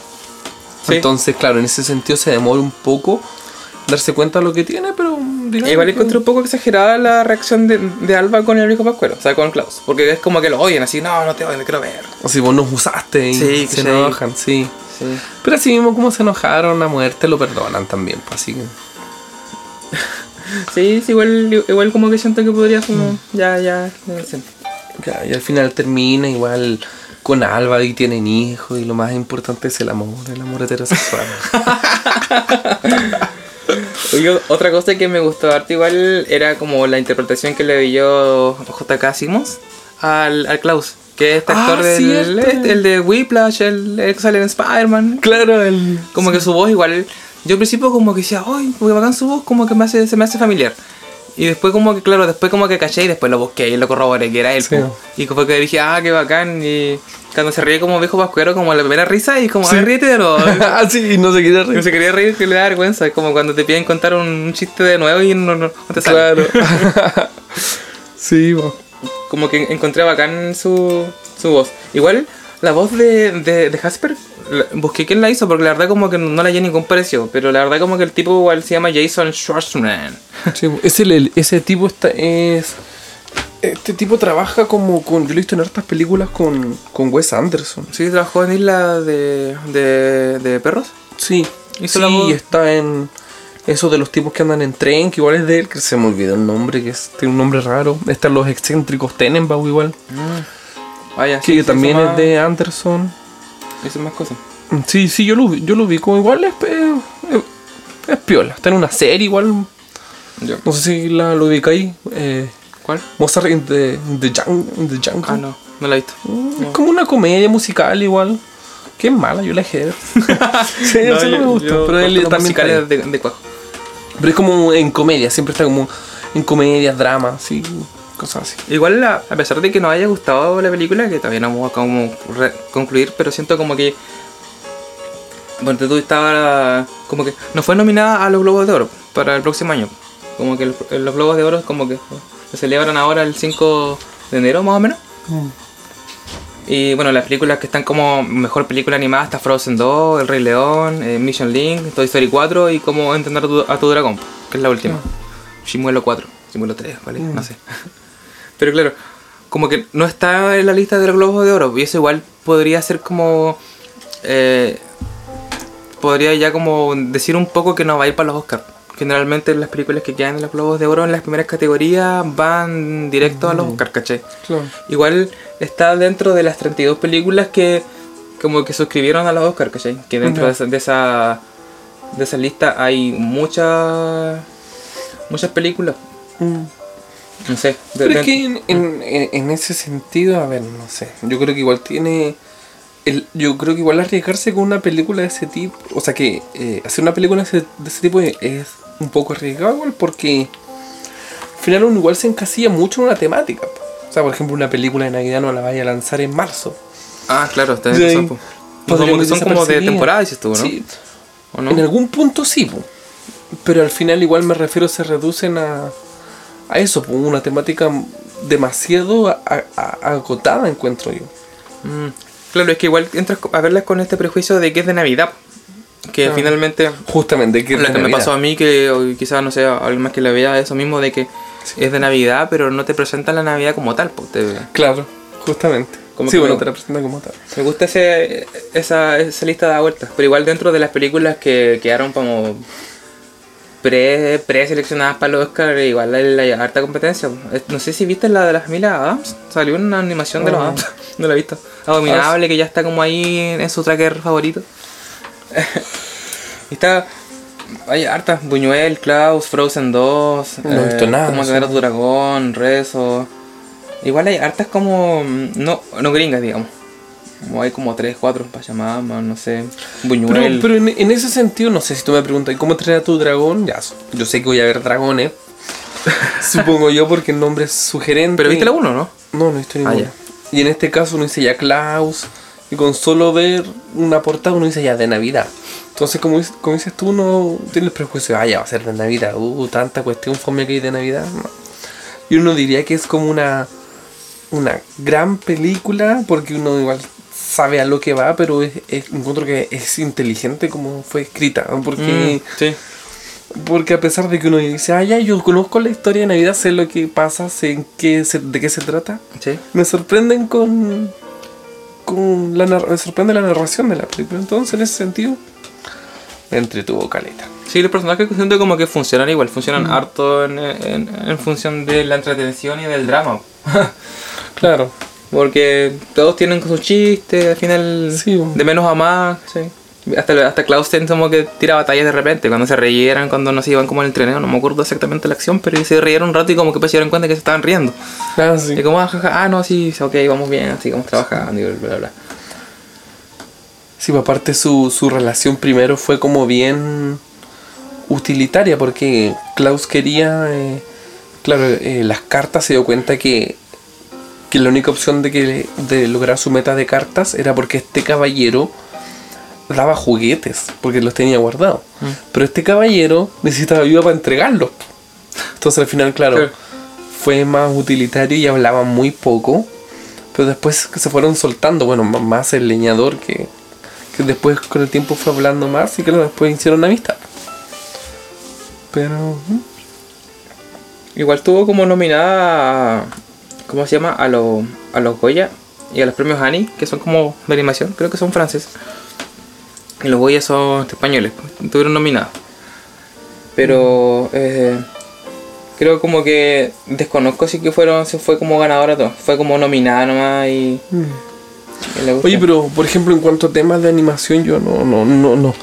A: sí.
B: Entonces, claro, en ese sentido se demora un poco darse cuenta de lo que tiene, pero digamos
A: Igual
B: que-
A: encontré un poco exagerada la reacción de, de Alba con el viejo Pascuero, o sea, con Klaus. Porque es como que lo odian así, no, no te odio, te quiero ver.
B: O si vos nos usaste y
A: Sí,
B: se enojan, sí.
A: Sí.
B: Pero así mismo como se enojaron a muerte, lo perdonan también, pues así que...
A: Sí, sí, igual, igual como que siento que podría como, ya, ya, ya, sí.
B: Ya, y al final termina igual con Alba y tienen hijos y lo más importante es el amor, el amor heterosexual.
A: Oye, otra cosa que me gustó harto igual era como la interpretación que le dio JK Simmons al, al Klaus. Que es este
B: Ah,
A: actor del,
B: cierto.
A: este, el de Whiplash, el, el que sale en Spider-Man.
B: claro, el...
A: Como que su voz igual. Yo al principio como que decía, ay, porque bacán su voz, como que me hace, se me hace familiar. Y después como que, claro, después como que caché y después lo busqué y lo corroboré que era él.
B: Sí.
A: Y como que dije, ah, qué bacán. Y cuando se ríe como viejo pascuero, como la primera risa y como,
B: Sí.
A: ay, ríete de nuevo.
B: ah, sí, y no se quiere
A: No
B: reír.
A: se quería reír que le da vergüenza. Es como cuando te piden contar un, un chiste de nuevo y no, no, no te sale.
B: Claro. sí, bo.
A: Como que encontré bacán su, su voz. Igual, la voz de, de, de la- busqué quién la hizo porque la verdad como que no la hallé ningún precio. Pero la verdad como que el tipo igual se llama Jason Schwartzman.
B: Sí, ese, el- ese tipo está, es... Este tipo trabaja como con... Yo lo he visto en hartas películas con, con Wes Anderson.
A: Sí, trabajó en Isla de, de, de Perros.
B: Sí.
A: Hizo
B: sí,
A: la voz.
B: está en... Eso de los tipos que andan en tren, que igual es de él, que se me olvidó el nombre, que es, tiene un nombre raro. Están los excéntricos Tenenbaum igual. Que
A: sí,
B: también es
A: más-
B: de Anderson.
A: Hizo más cosas.
B: Sí, sí, yo lo, vi- yo lo vi como igual es, es, es piola. Está en una serie igual.
A: Yo.
B: No sé si la lo ubica ahí. Eh,
A: ¿Cuál?
B: Mozart in the, in the, Jung- in the Jungle.
A: Ah, no, no la he visto.
B: Mm, Es como una comedia musical igual. Qué mala, yo la dejé. de ver. sí,
A: No,
B: eso no
A: yo-
B: me gusta. pero él también
A: musicales de, de cuajo.
B: Pero es como en comedia, siempre está como en comedias, dramas, sí, cosas así.
A: Igual, a, a pesar de que nos haya gustado la película, que todavía no vamos a como concluir, pero siento como que. Bueno, tú estaba como que no fue nominada a los Globos de Oro para el próximo año. Como que el- los Globos de Oro como que se celebran ahora el 5 de enero más o menos. Y bueno, las películas que están como mejor película animada está Frozen 2, El Rey León, eh, Mission Link, Toy Story 4 y Cómo entender a tu, a tu dragón, que es la última. Shimuelo 4, Shimuelo 3, ¿vale? No sé. Pero claro, como que no está en la lista de los Globos de Oro y eso igual podría ser como... eh, podría ya como decir un poco que no va a ir para los Oscars. Generalmente las películas que quedan en los Globos de Oro en las primeras categorías van directo a los Oscars, ¿cachai?
B: Claro.
A: Igual está dentro de las 32 películas que como que suscribieron a los Oscars, ¿cachai? Que dentro de, esa, de esa de esa lista hay muchas muchas películas. No sé. de-
B: Pero
A: de-
B: es que en, en- en- en ese sentido, a ver, no sé. Yo creo que igual tiene. El, yo creo que igual arriesgarse con una película de ese tipo. O sea que eh, hacer una película de ese, de ese tipo es, es un poco arriesgado igual porque. Al final uno igual se encasilla mucho en una temática. O sea, por ejemplo, una película de Navidad no la vaya a lanzar en marzo.
A: Ah, claro, está razón, po.
B: Podría
A: Como que son como de temporada, dices tú, ¿no?
B: Sí,
A: ¿O no?
B: En algún punto sí, pero al final igual me refiero, se reducen a, a eso, po, una temática demasiado a- a- agotada, encuentro yo.
A: Mm, Claro, es que igual entras a verlas con este prejuicio de que es de Navidad. Que finalmente
B: Justamente, que es
A: lo
B: de
A: que me pasó a mí, que quizás no sé, alguien más que la vea eso mismo de que es de Navidad, pero no te presentan la Navidad como tal. Pues, te-
B: Claro, justamente.
A: Como
B: sí, bueno,
A: no-
B: te la presenta como tal.
A: Me gusta ese, esa, esa lista de vueltas. Pero igual dentro de las películas que quedaron como pre preseleccionadas para los Oscar, igual hay, harta competencia. No sé si viste la de la familia Adams. Salió una animación de los
B: Ah.
A: Adams. No la he visto. Abominable, que ya está como ahí en su tracker favorito. Y está. Hay hartas. Buñuel, Klaus, Frozen 2.
B: No he visto nada,
A: Como tener a tu dragón, Rezo. Igual hay hartas como. mm, No, no gringas, digamos. Como hay como 3, 4 Pachamama, no sé.
B: Pero,
A: Buñuel.
B: pero en, en ese sentido, no sé si tú me preguntas, ¿y cómo entrenar a tu dragón? Ya, yo sé que voy a ver dragones. Supongo yo porque el nombre es sugerente.
A: Pero viste la 1, ¿no?
B: No, no he visto
A: Ah,
B: ninguna. y en este caso uno dice ya Klaus. Y con solo ver una portada uno dice ya de Navidad. Entonces, como, dices- como dices tú, uno tiene el prejuicio, ah, ya va a ser de Navidad. Uh, tanta cuestión fome que hay de Navidad. No. Y uno diría que es como una, una gran película, porque uno igual sabe a lo que va, pero es, es- encuentro que es inteligente como fue escrita. Porque,
A: Mm, sí.
B: porque a pesar de que uno dice, ah, ya, yo conozco la historia de Navidad, sé lo que pasa, sé en qué se- de qué se trata
A: Sí.
B: me sorprenden con con la me sorprende la narración de la película entonces en ese sentido me entretuvo caleta
A: Sí, los personajes que siento como que funcionan igual, funcionan
B: Mm.
A: harto en, en, en función de la entretención y del drama.
B: claro
A: Porque todos tienen sus chistes, al final
B: Sí,
A: de menos a más. sí. Hasta, hasta Clausen como que tira batallas de repente, cuando se reyeran, cuando no se iban como en el trineo, no me acuerdo exactamente la acción, pero se rieron un rato y como que pues se dieron cuenta que se estaban riendo.
B: ah, sí.
A: Y como, ah, ah, no, sí, ok, vamos bien, sigamos trabajando y bla, bla, bla.
B: Sí, pues, aparte su, su relación primero fue como bien utilitaria porque Klaus quería eh, claro eh, las cartas se dio cuenta que que la única opción de que de lograr su meta de cartas era porque este caballero daba juguetes porque los tenía guardados
A: Mm.
B: pero este caballero necesitaba ayuda para entregarlos entonces al final claro
A: Claro.
B: fue más utilitario y hablaba muy poco pero después que se fueron soltando bueno más el leñador que, que después con el tiempo fue hablando más y claro después hicieron amistad pero mm,
A: Igual tuvo como nominada ¿cómo se llama? A, los a los Goya y a los premios Annie, que son como de animación, creo que son franceses. Y los Goya son españoles, pues, tuvieron nominados. Pero eh, creo como que desconozco si que fueron, si fue como ganadora todo. Fue como nominada nomás y, gustó.
B: Oye, pero por ejemplo, en cuanto a temas de animación, yo no, no, no, no.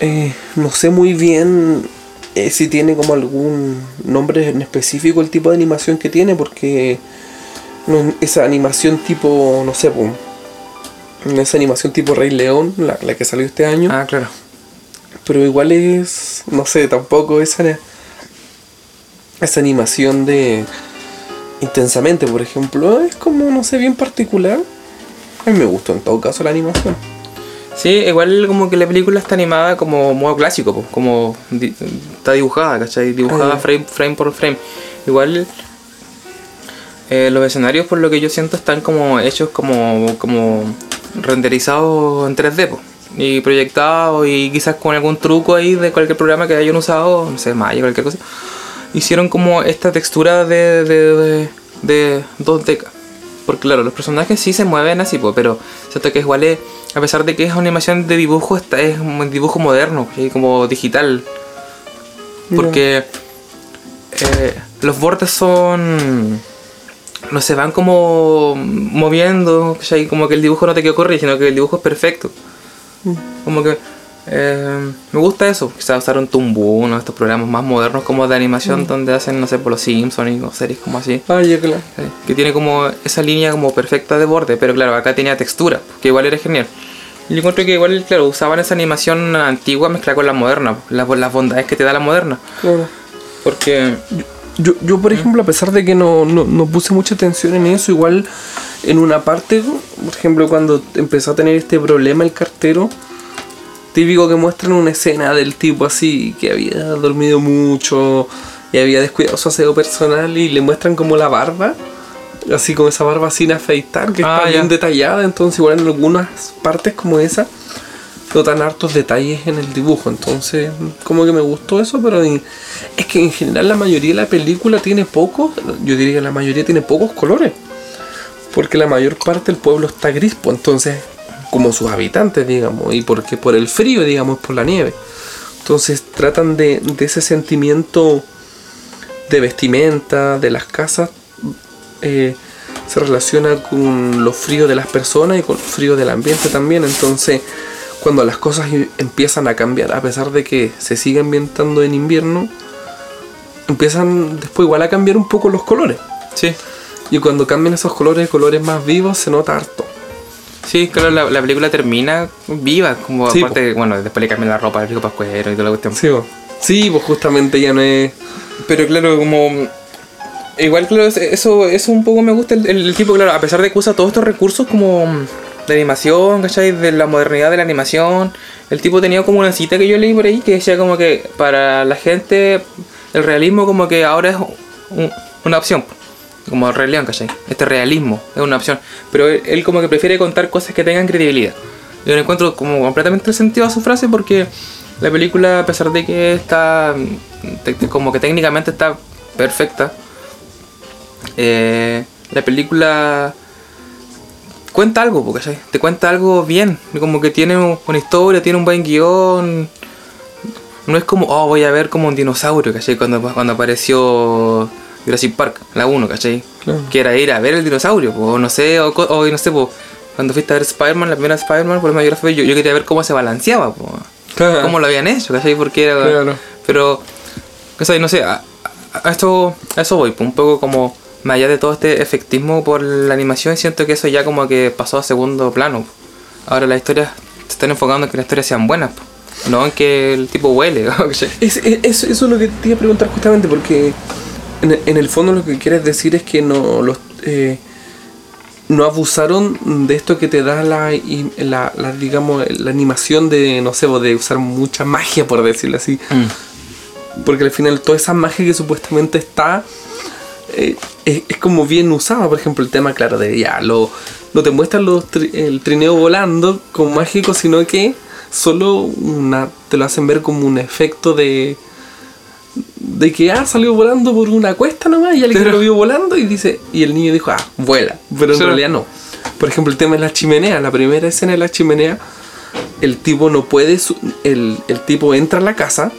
B: eh, no sé muy bien eh, si tiene como algún nombre en específico el tipo de animación que tiene, porque esa animación tipo, no sé, pum, esa animación tipo Rey León, la, la que salió este año,
A: Ah, claro.
B: pero igual es, no sé, tampoco esa, esa animación de intensamente, por ejemplo, es como, no sé, bien particular. A mí me gustó en todo caso la animación.
A: Sí, igual como que la película está animada como modo clásico, como di- está dibujada, ¿cachai? Dibujada
B: Ah,
A: frame, frame por frame. Igual eh, los escenarios por lo que yo siento están como hechos como, como renderizados en 3D po, y proyectados y quizás con algún truco ahí de cualquier programa que hayan usado, no sé, Maya, cualquier cosa. Hicieron como esta textura de, de, de, de 2D. Porque claro, los personajes sí se mueven así, pues, pero siento que igual es, a pesar de que es una animación de dibujo, está, es un dibujo moderno, ¿cachai? como digital. Porque eh, los bordes son. No se van como moviendo, ¿cachai? como que el dibujo no te quedó corrido, sino que el dibujo es perfecto. Como que eh, me gusta eso, quizás usar un Tumbu, uno de estos programas más modernos como de animación donde hacen, no sé, por los Simpsons o series como así.
B: Ah, ya, claro.
A: Sí, Que tiene como esa línea como perfecta de borde, pero claro, acá tenía textura, que igual era genial. Y yo encuentro que igual, claro, usaban esa animación antigua mezclada con la moderna, las, las bondades que te da la moderna.
B: Claro.
A: Porque,
B: Yo, yo, por ejemplo, a pesar de que no, no, no puse mucha atención en eso, igual en una parte, por ejemplo, cuando empezó a tener este problema el cartero, típico que muestran una escena del tipo así, que había dormido mucho y había descuidado su aseo personal y le muestran como la barba, así como esa barba sin afeitar, que
A: Ah,
B: está
A: ya.
B: bien detallada, entonces igual en algunas partes como esa notan hartos detalles en el dibujo, entonces como que me gustó eso, pero es que en general la mayoría de la película tiene pocos, yo diría que la mayoría tiene pocos colores, porque la mayor parte del pueblo está gris, pues entonces como sus habitantes, digamos, y porque por el frío, digamos, por la nieve. Entonces tratan de, de ese sentimiento de vestimenta, de las casas, eh, se relaciona con lo frío de las personas y con lo frío del ambiente también. Entonces, cuando las cosas empiezan a cambiar, a pesar de que se sigue ambientando en invierno, empiezan después igual a cambiar un poco los colores.
A: sí,
B: Y cuando cambian esos colores, colores más vivos, se nota harto.
A: sí, claro, la, la película termina viva, como
B: Sí,
A: aparte, bueno, después le cambian la ropa al rico pascuero y toda la cuestión.
B: Sí, po. sí, pues justamente ya no es.
A: Pero claro, como. Igual, claro, es- eso, eso un poco me gusta el, el tipo, claro, a pesar de que usa todos estos recursos como de animación, ¿cachai? De la modernidad de la animación. El tipo tenía como una cita que yo leí por ahí que decía como que para la gente el realismo como que ahora es un- una opción. Como el Rey ¿cachai? Este realismo es una opción. Pero él, él como que prefiere contar cosas que tengan credibilidad. Yo le encuentro como completamente el sentido a su frase porque la película, a pesar de que está te- te- como que técnicamente está perfecta, eh, la película cuenta algo, po, ¿cachai? Te cuenta algo bien, como que tiene un- una historia, tiene un buen guion. No es como, oh, voy a ver como un dinosaurio, ¿cachai? Cuando, cuando apareció Jurassic Park, la 1, ¿cachai?
B: Claro.
A: Que era ir a ver el dinosaurio, po, o no sé, o, o no sé, po, cuando fuiste a ver Spider-Man, la primera Spider-Man, por menos yo, yo, quería ver cómo se balanceaba, po, cómo lo habían hecho, ¿cachai? Porque era...
B: Claro.
A: Pero, ¿cachai? No sé, a, a esto, a eso voy, un poco como más allá de todo este efectismo por la animación, siento que eso ya como que pasó a segundo plano. Ahora las historias se están enfocando en que las historias sean buenas, no en que el tipo huele.
B: Es, es- eso, es lo que te iba a preguntar justamente porque en, el- en el fondo lo que quieres decir es que no los eh, no abusaron de esto que te da la, la, la, digamos la animación de no sé de usar mucha magia por decirlo así porque al final toda esa magia que supuestamente está eh, es, es como bien usada por ejemplo el tema claro de ya lo no te muestran los tri- el trineo volando como mágico sino que solo una te lo hacen ver como un efecto de de que ah salió volando por una cuesta nomás y alguien
A: Pero-
B: lo vio volando y dice y el niño dijo ah vuela. Pero en realidad no. Por ejemplo el tema de la chimenea la primera escena de la chimenea el tipo no puede su- el, el tipo entra a la casa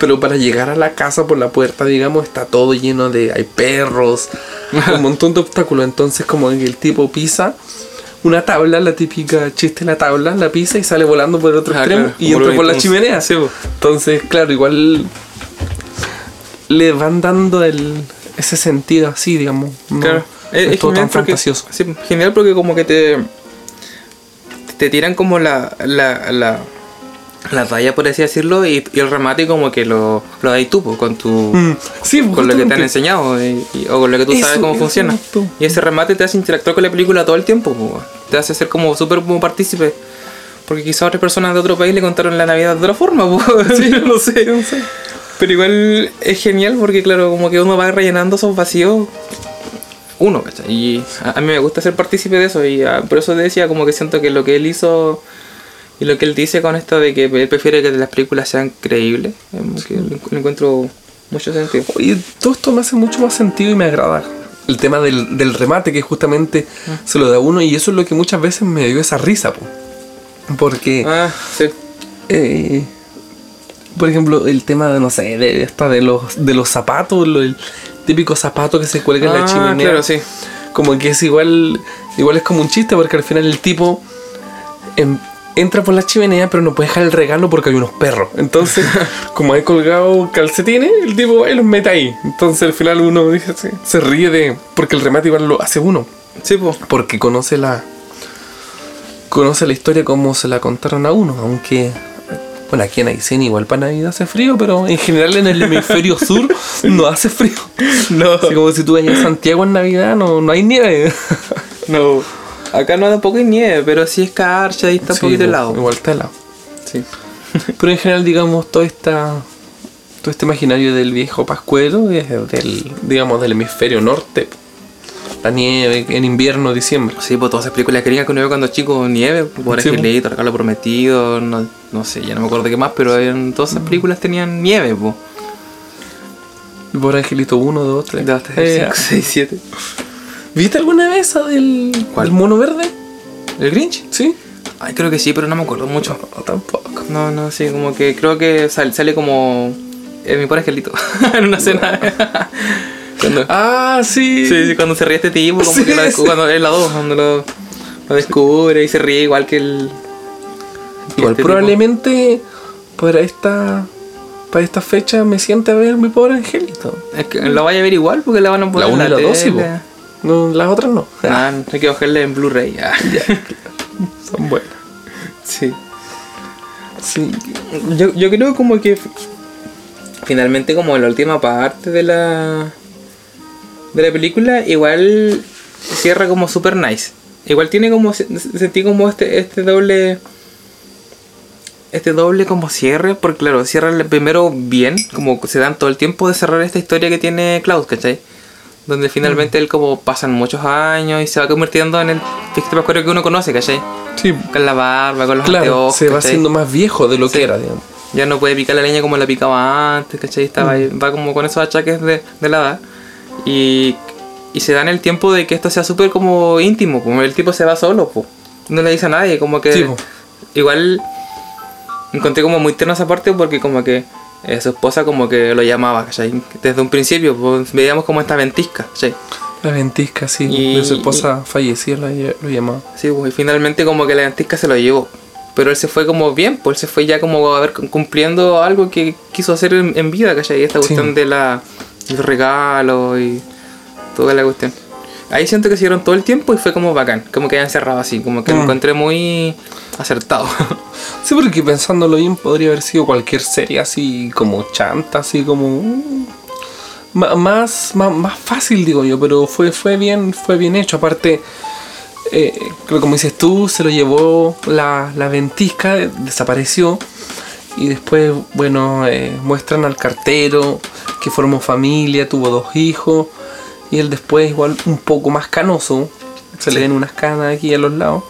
B: pero para llegar a la casa por la puerta digamos está todo lleno de hay perros un montón de obstáculos. Entonces como que el tipo pisa una tabla la típica chiste la tabla la pisa y sale volando por el otro
A: Ah,
B: extremo
A: claro,
B: y entra por la chimenea.
A: Sí,
B: entonces claro igual le van dando el ese sentido así digamos no,
A: Claro.
B: no
A: Es,
B: es,
A: es
B: todo
A: genial
B: tan
A: porque,
B: fantasioso.
A: sí, genial porque como que te te tiran como la la, la, la talla por así decirlo y, y el remate como que lo, lo dais tú po, con tu
B: Mm, sí
A: con lo que te han enseñado y- y- o con lo que tú
B: Eso,
A: sabes cómo funciona y ese remate te hace interactuar con la película todo el tiempo po, te hace ser como súper como partícipe porque quizás otras personas de otro país le contaron la Navidad de otra forma po.
B: sí
A: no sé
B: no sé
A: pero igual es genial porque, claro, como que uno va rellenando esos vacíos. Uno, ¿cachai? Y a, a mí me gusta ser partícipe de eso. Y ah, por eso te decía, como que siento que lo que él hizo y lo que él dice con esto de que él prefiere que las películas sean creíbles, que le encuentro mucho sentido.
B: Oye, todo esto me hace mucho más sentido y me agrada. el tema del, del remate que justamente se lo da uno y eso es lo que muchas veces me dio esa risa, po. porque
A: Ah, sí.
B: eh, por ejemplo el tema de no sé de esta de los de los zapatos, lo- el típico zapato que se cuelga en la
A: Ah,
B: chimenea,
A: claro, sí.
B: como que es igual igual es como un chiste porque al final el tipo em- entra por la chimenea pero no puede dejar el regalo porque hay unos perros entonces como hay colgado calcetines el tipo va y los mete ahí entonces al final uno dice, se, se ríe de porque el remate igual lo hace uno
A: Sí, pues.
B: porque conoce la conoce la historia como se la contaron a uno aunque bueno aquí en Aysén igual para Navidad hace frío pero en general en el hemisferio sur no hace frío
A: No.
B: Así como si tú vayas a Santiago en Navidad no, no hay nieve
A: No. Acá no tampoco hay nieve, pero sí es carcha y está
B: Sí,
A: un poquito
B: po,
A: helado.
B: igual está helado
A: Sí.
B: pero en general digamos todo esta todo este imaginario del viejo pascuero es del digamos del hemisferio norte la nieve en invierno diciembre
A: Sí, pues todas esas películas gringas que uno ve cuando chico, Nieve, por
B: Sí.
A: Angelito, Regalo Prometido, no, no sé, ya no me acuerdo qué más, pero en todas esas películas tenían nieve, pues.
B: por Angelito 1, 2, 3
A: 2, 3, 5, 6, 7.
B: ¿Viste alguna vez esa del,
A: ¿Cuál?
B: del mono verde?
A: ¿El Grinch?
B: Sí.
A: Ay, creo que sí, pero no me acuerdo mucho.
B: No, tampoco.
A: No, no, sí, como que creo que sal- sale como eh, mi pobre angelito en una escena. cuando,
B: Ah, sí.
A: sí, sí, cuando se ríe este tipo, como
B: Sí,
A: que
B: sí.
A: cuando es la 2, cuando lo, lo descubre y se ríe igual que el.
B: Igual
A: este
B: probablemente para esta para esta fecha me siente a ver mi pobre angelito.
A: Es que lo vaya a ver igual porque la van a poner
B: La
A: en
B: 1 y la 2 sí,
A: tele.
B: po. No, las otras no.
A: Ah, hay que bajarle en Blu-ray. ah.
B: Son buenas.
A: sí.
B: Sí.
A: Yo, yo creo como que finalmente como en la última parte de la de la película igual cierra como super nice. Igual tiene como se- sentí como este este doble este doble como cierre, porque claro, cierra primero bien, como se dan todo el tiempo de cerrar esta historia que tiene Klaus, ¿cachai? Donde finalmente él como pasan muchos años y se va convirtiendo en el Fíjate Pascuero que uno conoce, ¿cachai?
B: Sí.
A: Con la barba, con los
B: Claro,
A: anteojos,
B: se va
A: ¿cachai?
B: haciendo más viejo de lo
A: Sí.
B: que era, digamos.
A: Ya no puede picar la leña como la picaba antes, ¿cachai? Estaba ahí- va como con esos achaques de, de la edad. Y, y se dan el tiempo de que esto sea súper como íntimo, como el tipo se va solo, pues. No le dice a nadie, como que...
B: Sí, po.
A: igual encontré como muy tierna esa parte porque como que eh, su esposa como que lo llamaba, ¿cachai? Desde un principio, pues, veíamos como esta ventisca, ¿cachai?
B: La ventisca, sí.
A: Y-
B: de su esposa fallecida la- lo llamaba.
A: Sí, pues, y finalmente como que la ventisca se lo llevó. Pero él se fue como bien, pues él se fue ya como a ver cumpliendo algo que quiso hacer en, en vida, ¿cachai? Esta
B: Sí.
A: cuestión de la el regalo y toda la cuestión. Ahí siento que siguieron todo el tiempo y fue como bacán, como que hayan cerrado así, como que lo
B: Mm.
A: encontré muy acertado.
B: Sí, porque pensándolo bien podría haber sido cualquier serie así como chanta, así como mm, más, más, más fácil digo yo, pero fue, fue bien, fue bien hecho. Aparte, eh, creo como dices tú, se lo llevó la, la ventisca, desapareció. Y después, bueno, eh, muestran al cartero que formó familia, tuvo dos hijos. Y él después igual un poco más canoso. Se le ven unas canas aquí a los lados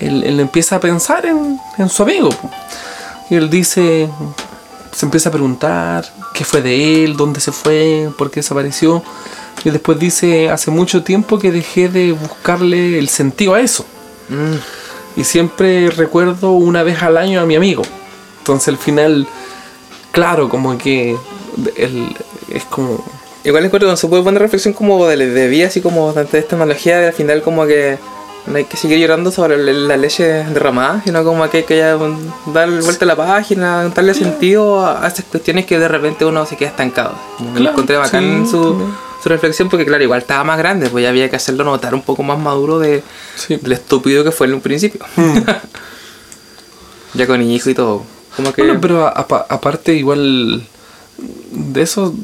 B: él, él empieza a pensar en, en su amigo. po. Y él dice, se empieza a preguntar qué fue de él, dónde se fue, por qué desapareció. Y después dice, hace mucho tiempo que dejé de buscarle el sentido a eso.
A: Mm.
B: Y siempre recuerdo una vez al año a mi amigo. Entonces al final, claro, como que él es como...
A: Igual encuentro con su muy buena reflexión como de, de vida, así como ante esta analogía de al final como que no hay que seguir llorando sobre la, la leche derramada, sino como que hay que ya dar vuelta a la página, darle sentido a, a esas cuestiones que de repente uno se queda estancado. Como
B: Claro,
A: encontré bacán
B: sí,
A: su,
B: también.
A: su reflexión porque claro, igual estaba más grande, pues ya había que hacerlo notar un poco más maduro de,
B: Sí.
A: del estúpido que fue en un principio. ya con hijo y todo. Como que...
B: Bueno, pero aparte igual de eso,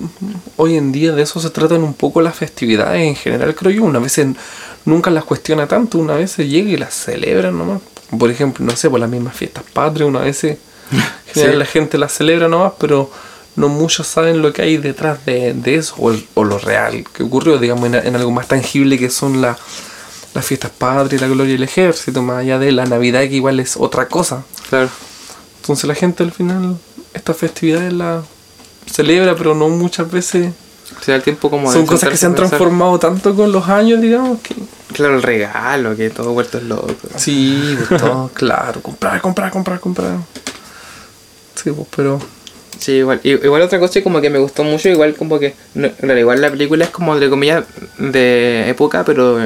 B: hoy en día de eso se tratan un poco las festividades en general, creo yo. Una vez en- nunca las cuestiona tanto, una vez se llega y las celebra nomás. Por ejemplo, no sé, por las mismas fiestas patrias, una vez
A: Sí.
B: la gente las celebra nomás, pero no muchos saben lo que hay detrás de, de eso o, el- o lo real que ocurrió, digamos, en, en algo más tangible que son la- las fiestas patrias, la gloria del ejército, más allá de la Navidad que igual es otra cosa.
A: Claro.
B: Entonces la gente al final estas festividades la celebra, pero no muchas veces
A: Se da el tiempo como
B: Son cosas que se han transformado tanto con los años, digamos, que...
A: Claro, el regalo, que todo vuelto es loco.
B: Sí, pues todo, claro. Comprar, comprar, comprar, comprar. Sí, pues, pero...
A: Sí, igual. Igual otra cosa como que me gustó mucho, igual como que... claro, igual la película es como, entre comillas, de época, pero...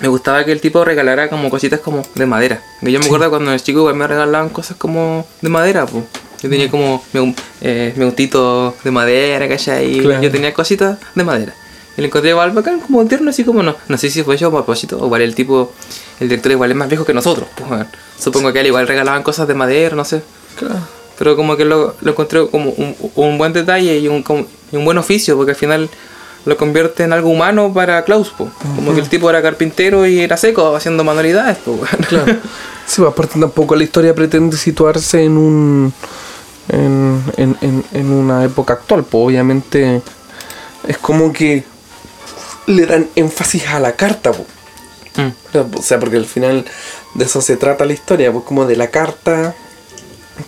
A: Me gustaba que el tipo regalara como cositas como de madera. Que yo me acuerdo cuando era chico igual me regalaban cosas como de madera, pues. Yo tenía como mi, eh, mi autito de madera, ¿cachai? Y
B: Claro.
A: yo tenía cositas de madera. Y lo encontré igual bacán, como tierno, así como no. No sé si fue yo a propósito, o igual el tipo, el director igual es más viejo que nosotros. Pues, bueno. Supongo que él igual regalaban cosas de madera, no sé.
B: Claro.
A: Pero como que lo, lo encontré como un, un buen detalle y un, como- y un buen oficio, porque al final lo convierte en algo humano para Klaus. po. Como que el tipo era carpintero y era seco haciendo manualidades. po, weón.
B: Claro. Sí, pues, aparte tampoco la historia pretende situarse en un en, en, en, en una época actual, pues obviamente es como que le dan énfasis a la carta, pues.
A: Mm.
B: O sea, porque al final de eso se trata la historia, pues como de la carta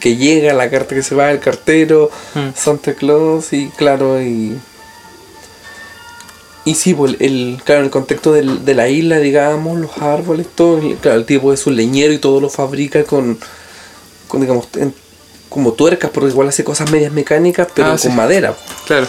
B: que llega, la carta que se va, el cartero,
A: Mm.
B: Santa Claus y claro, y... Y sí, pues el, claro, en el contexto del- de la isla, digamos, los árboles, todo, claro, el tipo es un leñero y todo lo fabrica con, con digamos, en- como tuercas, porque igual hace cosas medias mecánicas, pero
A: Ah,
B: con
A: sí.
B: madera.
A: Claro.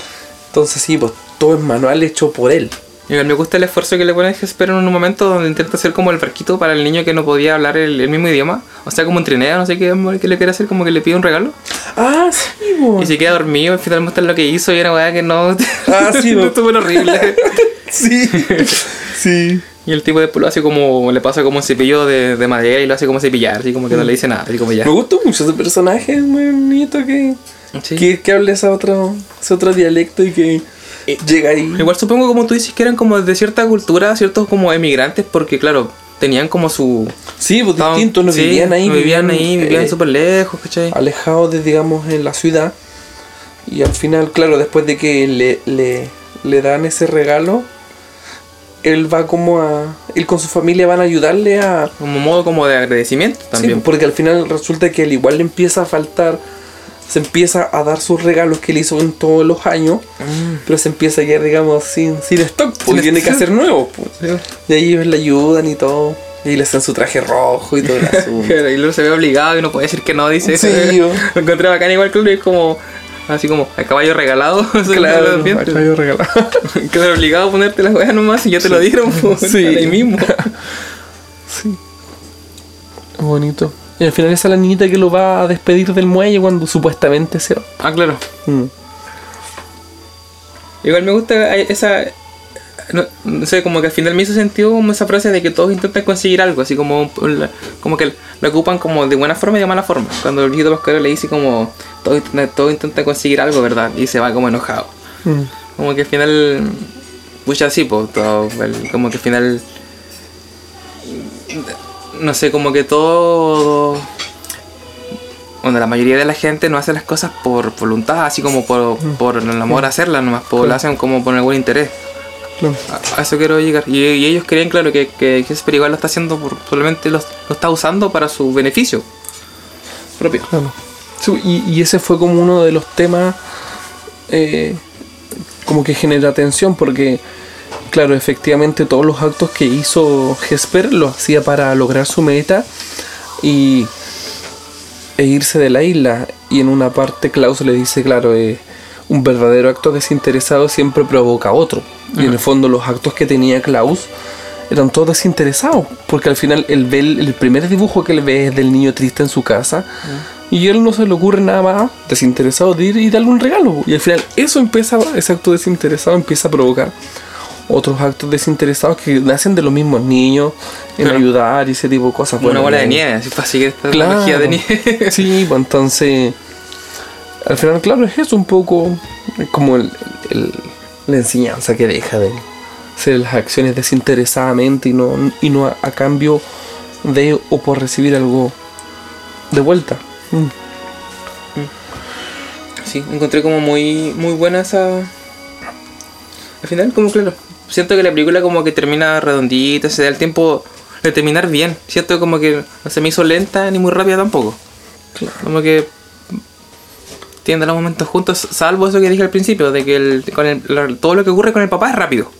B: Entonces sí, pues todo es manual hecho por él.
A: Igual me gusta el esfuerzo que le pone Jesper en un momento donde intenta hacer como el barquito para el niño que no podía hablar el, el mismo idioma. O sea, como un trineo, no sé qué, qué le quiere hacer, como que le pide un regalo.
B: Ah, sí,
A: Y
B: pues.
A: se queda dormido, al final muestra lo que hizo y era weá que no.
B: Ah, sí, bo.
A: Estuvo horrible.
B: Sí. sí.
A: Y el tipo después lo hace como, le pasa como un cepillo de, de madera y lo hace como cepillar, así como que no le dice nada, así como ya.
B: Me gustó mucho ese personaje, muy bonito que,
A: Sí.
B: que, que hable ese otro, ese otro dialecto y que llega ahí.
A: Igual supongo como tú dices que eran como de cierta cultura, ciertos como emigrantes, porque claro, tenían como su...
B: Sí, pues
A: estaban-
B: no
A: sí,
B: vivían ahí.
A: no vivían ahí, vivían
B: eh,
A: súper lejos, ¿cachai?
B: alejados de, digamos, en la ciudad. Y al final, claro, después de que le, le, le dan ese regalo, él va como a... Él con su familia van a ayudarle a...
A: Como modo como de agradecimiento también.
B: Sí, porque al final resulta que al igual le empieza a faltar, se empieza a dar sus regalos que le hizo en todos los años,
A: Mm.
B: pero se empieza a quedar, digamos, sin, sin stock, porque tiene que hacer nuevo. pues. Y ahí ellos le ayudan y todo, y le hacen su traje rojo y todo el asunto.
A: Y luego se ve obligado y no puede decir que no, dice.
B: Sí, yo.
A: Lo encontré bacán igual que es como... Así como, a caballo regalado.
B: claro,
A: Bien,
B: acá yo regalado.
A: Obligado a ponerte las weas nomás y ya te lo dieron, pues,
B: Sí.
A: ahí mismo.
B: Sí. Bonito. Y al final esa es la niñita que lo va a despedir del muelle cuando supuestamente se va.
A: Ah, claro.
B: Mm.
A: Igual me gusta esa. No, no sé, como que al final me hizo sentido como esa frase de que todos intentan conseguir algo, así como como que lo ocupan como de buena forma y de mala forma. Cuando el viejito pascuero le dice como todos intentan, todos intentan conseguir algo, ¿verdad? Y se va como enojado.
B: Mm.
A: Como que al final. Pucha así, pues, todo. Como que al final. No sé, como que todo. Bueno, la mayoría de la gente no hace las cosas por voluntad, así como por, por el amor a hacerlas, nomás, por, lo hacen como por algún interés.
B: Claro.
A: A, eso quiero llegar. Y, y ellos creen, claro, que, que Jesper igual lo está haciendo, por, solamente lo, lo está usando para su beneficio propio.
B: Claro. Sí, y, y ese fue como uno de los temas eh, como que genera tensión porque, claro, efectivamente todos los actos que hizo Jesper lo hacía para lograr su meta y e irse de la isla. Y en una parte Klaus le dice, claro, eh, un verdadero acto desinteresado siempre provoca otro. Y en el fondo los actos que tenía Klaus eran todos desinteresados, porque al final él ve el, el primer dibujo que él ve es del niño triste en su casa y él no se le ocurre nada más desinteresado de ir y darle un regalo. Y al final eso empieza, ese acto desinteresado empieza a provocar otros actos desinteresados que nacen de los mismos niños en
A: Claro.
B: ayudar y ese tipo de cosas.
A: Una
B: Bueno,
A: bola de nieve, así seguir esta
B: Claro.
A: de nieve.
B: Sí, pues entonces. Al final, claro, es eso un poco como el, el- la enseñanza que deja de hacer las acciones desinteresadamente y no, y no a, a cambio de o por recibir algo de vuelta. Mm.
A: Sí, encontré como muy, muy buena esa. Al final, como claro, siento que la película como que termina redondita, se da el tiempo de terminar bien. Siento como que no se me hizo lenta ni muy rápida tampoco. Como que tienen los momentos juntos, salvo eso que dije al principio, de que el, con el- la- todo lo que ocurre con el papá es rápido.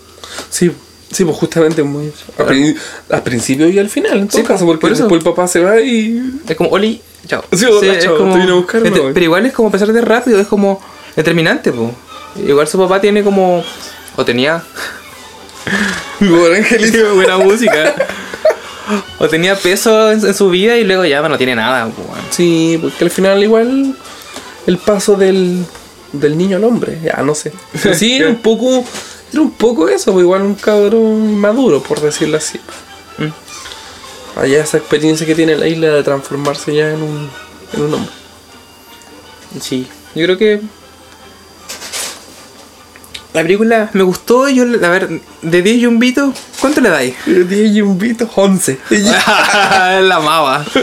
B: Sí, sí, pues justamente muy. Al, pri- al principio y al final, en todo
A: Sí,
B: caso, porque
A: por eso.
B: después el papá se va y.
A: Es como, Oli, chao.
B: Sí, hola,
A: es
B: te vine a buscar,
A: entre-
B: voy.
A: pero igual es como, a pesar de rápido, es como determinante, po. Igual su papá tiene como. O tenía.
B: Pobre angelito.
A: buena música. o tenía peso en, en su vida y luego ya no tiene nada, po, weón.
B: Sí, porque al final igual el paso del, del niño al hombre, ya no sé. Pero sí, era un poco, era un poco eso, pues igual un cabrón inmaduro, por decirlo así.
A: Mm.
B: Allá esa experiencia que tiene la isla de transformarse ya en un, en un hombre.
A: Sí, yo creo que. La película me gustó. Yo, a ver, de 10 yumbitos, ¿cuánto le dais?
B: 10 yumbitos, 11.
A: la amaba.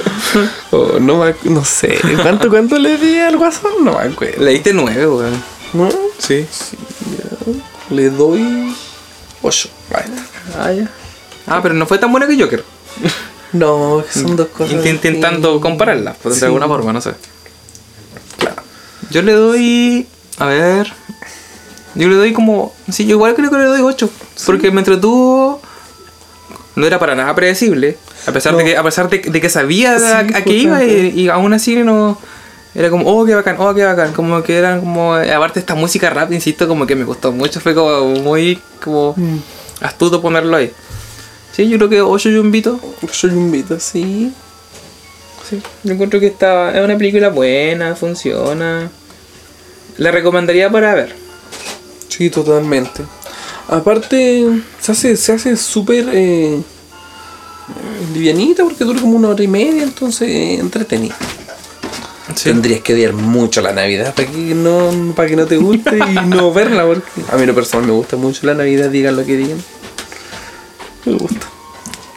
B: Oh, no, no sé, ¿cuánto, cuánto le di al guasón? No me acuerdo.
A: Le diste 9, weón.
B: ¿No?
A: Sí.
B: Le doy 8. Ahí está.
A: Ah, ya. Ah, pero no fue tan buena que Joker.
B: No, que son dos cosas.
A: Int- Intentando
B: distintas.
A: compararlas,
B: Sí.
A: de alguna forma, no sé.
B: Claro.
A: Yo le doy. A ver. Yo le doy como. Sí, yo igual creo que le doy 8. Porque me entretuvo. No era para nada predecible. A pesar, de, que, a pesar de, de que sabía
B: Sí,
A: a, a qué iba y, y aún así no. Era como, oh, qué bacán, oh, qué bacán. Como que eran como. Aparte, esta música rap, insisto, como que me gustó mucho. Fue como muy. como
B: Mm.
A: astuto ponerlo ahí. Sí, yo creo que 8 yumbitos.
B: Soy un vito, sí.
A: Sí, yo encuentro que está, es una película buena, funciona. La recomendaría para ver.
B: Sí, totalmente. Aparte, se hace se hace súper eh, livianita porque dura como una hora y media, entonces eh, entretenida. Tendrías que odiar mucho la Navidad para que no, para que no te guste y no verla, porque a mí lo personal me gusta mucho la Navidad, digan lo que digan. Me gusta.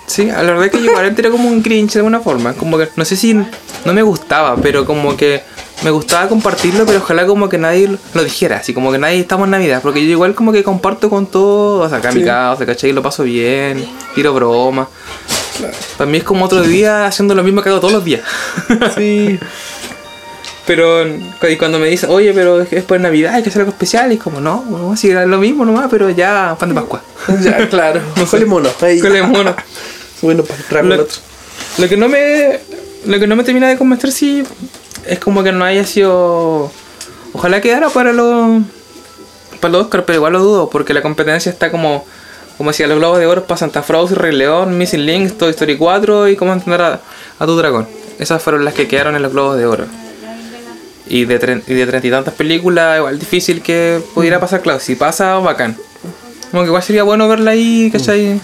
A: Sí, la verdad es que yo igual entré como un cringe de alguna forma. Como que no sé si no me gustaba, pero como que me gustaba compartirlo, pero ojalá como que nadie lo dijera. Así como que nadie estamos en Navidad. Porque yo igual como que comparto con todo. O sea, acá en mi
B: Sí.
A: casa, ¿cachai? Lo paso bien, tiro bromas. Para mí es como otro día haciendo lo mismo que hago todos los días.
B: Sí.
A: Pero y cuando me dicen, oye, pero es que después de Navidad hay que hacer algo especial, y es como, no, no, si era lo mismo nomás, pero ya pan de Pascua.
B: ya, claro. Cole mono. Ahí.
A: Con el mono.
B: Bueno, para entrar con
A: Lo,
B: el otro.
A: lo que no me. Lo que no me termina de convencer sí es como que no haya sido. Ojalá quedara para los. Para los Oscar, pero igual lo dudo, porque la competencia está como. Como decía, los globos de oro para Santa Frozen, Rey León, Missing Link, Toy Story 4 y cómo entender a, a tu dragón. Esas fueron las que quedaron en los globos de oro. Y de, tre- y de treinta y tantas películas, igual difícil que pudiera pasar, claro. Si pasa, bacán. Como que igual sería bueno verla ahí, ¿cachai?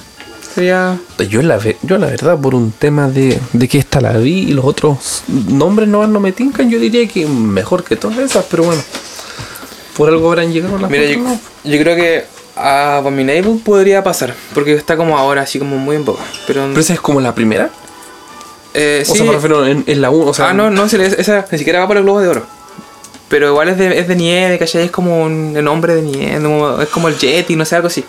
A: Sería.
B: Yo la, ve- yo la verdad, por un tema de, de que esta la vi y los otros nombres no, no me tincan, yo diría que mejor que todas esas, pero bueno. Por algo habrán llegado las
A: Mira, yo,
B: ¿no?
A: yo creo que Abominable podría pasar, porque está como ahora, así como muy en boca. Pero,
B: Pero esa es como la primera.
A: eh,
B: O
A: sí.
B: sea, me refiero en, en la 1. O sea,
A: ah, no, no, esa ni siquiera va para el Globo de Oro. Pero igual es de, es de nieve, ¿cachai? Es como un el nombre de nieve, es como el Yeti, no sé, algo así.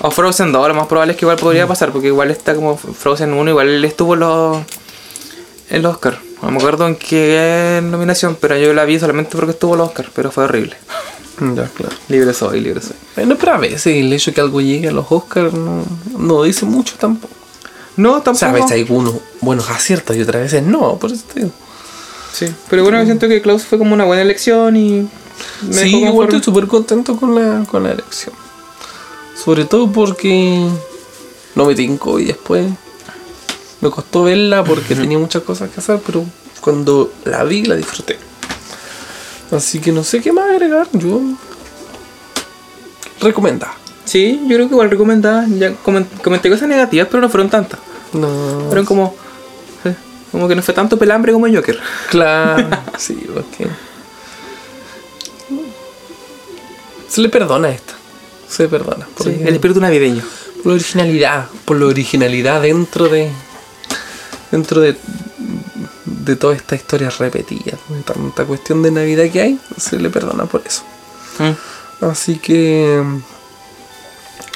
A: O Frozen 2, lo más probable es que igual podría
B: Mm.
A: pasar, porque igual está como Frozen 1, igual él estuvo en los, en los Oscar. No me acuerdo en qué nominación, pero yo la vi solamente porque estuvo en los Oscar, pero fue horrible.
B: Ya, claro.
A: Libre soy, libre soy.
B: Bueno, pero a veces el hecho de que algo llegue a los Oscars no, no dice mucho tampoco.
A: No,
B: O sea, a
A: tampoco.
B: veces hay algunos buenos aciertos y otras veces no, por eso te digo.
A: Sí, pero bueno, siento que Klaus fue como una buena elección y. me
B: Sí, igual estoy súper contento con la, con la elección. Sobre todo porque no me tincó y después me costó verla porque tenía muchas cosas que hacer, pero cuando la vi la disfruté. Así que no sé qué más agregar, yo recomendada.
A: Sí, yo creo que igual recomendada. Ya comen- comenté cosas negativas, pero no fueron tantas.
B: No.
A: Fueron como. eh, Como que no fue tanto pelambre como Joker.
B: Claro, sí, porque se le perdona esta. Se perdona.
A: Sí,
B: porque-
A: el espíritu navideño.
B: por la originalidad, por la originalidad dentro de dentro de de toda esta historia repetida, de tanta cuestión de Navidad que hay, se le perdona por eso.
A: Mm,
B: Así que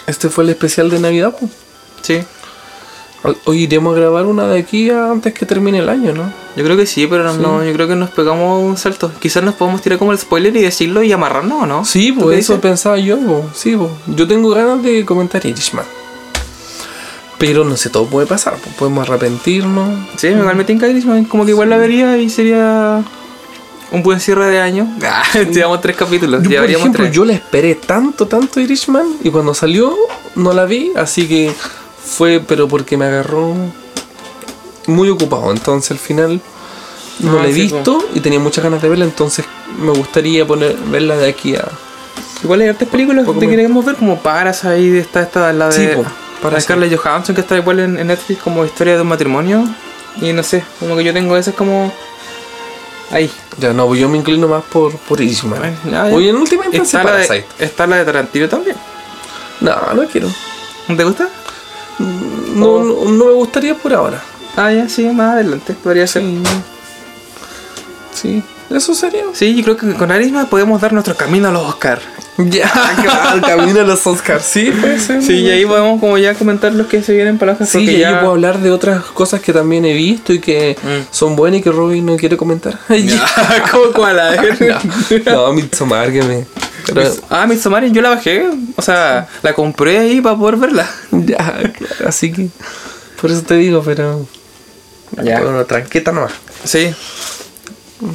B: este fue el especial de Navidad. pues.
A: Sí.
B: Hoy- iremos a grabar una de aquí antes que termine el año, ¿no?
A: Yo creo que sí, pero no, yo creo que nos pegamos un salto. Quizás nos podemos tirar como el spoiler y decirlo y amarrarnos, ¿o no?
B: Sí,
A: ¿Tú
B: pues eso
A: dices?
B: pensaba yo, po. sí, po. yo tengo ganas de comentar Irishman. Pero no sé, todo puede pasar, po. podemos arrepentirnos.
A: Sí, me igual me tinca Irishman, como que igual la vería y sería un buen cierre de año. Ah, llevamos tres capítulos,
B: Yo, por
A: llevaríamos
B: ejemplo,
A: tres.
B: yo la esperé tanto, tanto Irishman y cuando salió no la vi, así que fue, pero porque me agarró muy ocupado. Entonces al final no
A: Ah,
B: la he
A: sí,
B: visto y tenía muchas ganas de verla, entonces me gustaría poner verla de aquí a...
A: Igual hay hartas películas que
B: me-
A: queremos ver, como Parasite, está esta, la de,
B: Sí, po,
A: la de
B: Parasite.
A: Scarlett Johansson, que está igual en, en Netflix como historia de un matrimonio. Y no sé, como que yo tengo esas como... Ahí.
B: Ya no, pues yo me inclino más por, por Irishman.
A: Bueno.
B: Oye, en última instancia
A: Está la, de, está la de Tarantino también.
B: No, no quiero.
A: ¿No te gusta?
B: No, no, no me gustaría por ahora.
A: Ah, ya, sí, más adelante podría ser.
B: Sí. Sí, eso sería.
A: Sí, yo creo que con Arisma podemos dar nuestro camino a los Oscar.
B: Ya, el camino a los Oscars. Sí, puede ser.
A: Sí, y ahí podemos como ya comentar los que se vienen para los Oscar.
B: Sí, y
A: ya...
B: yo puedo hablar de otras cosas que también he visto y que
A: Mm.
B: son buenas y que Robin no quiere comentar.
A: ¿Cómo cuál? A ver.
B: no, Midsommar que me. Pero,
A: Ah, Midsommar yo la bajé. O sea, la compré ahí para poder verla.
B: ya, claro, así que. Por eso te digo, pero.
A: Ya.
B: Bueno, tranqueta nomás.
A: Sí.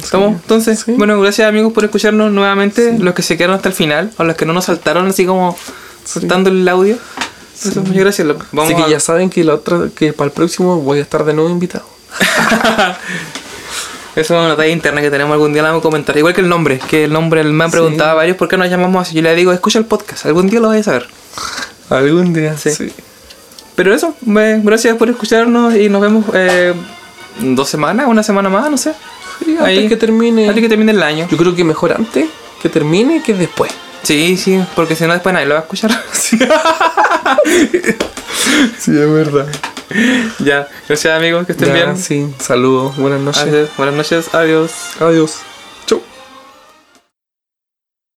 A: ¿Estamos? Entonces,
B: Sí.
A: bueno, gracias amigos por escucharnos nuevamente. Los que se quedaron hasta el final, o los que no nos saltaron así como saltando el audio. Eso, muchas gracias. Vamos
B: así que
A: a-
B: ya saben que la otra, que para el próximo voy a estar de nuevo invitado.
A: Eso es una talla interna que tenemos algún día la vamos a comentar. Igual que el nombre, que el nombre me han preguntado a varios por qué nos llamamos así. Yo le digo, escucha el podcast, algún día lo vais a saber.
B: Algún día.
A: Sí. Pero eso, me- gracias por escucharnos y nos vemos eh, dos semanas, una semana más, no sé.
B: Sí, antes
A: Ahí.
B: que termine.
A: Antes que termine el año.
B: Yo creo que mejor antes que termine que después.
A: Sí, sí, porque si no después nadie lo va a escuchar.
B: Sí, es verdad.
A: Ya, gracias amigos, que estén
B: Ya,
A: bien.
B: Sí, saludos, buenas noches.
A: Adiós, Buenas noches, adiós.
B: Adiós.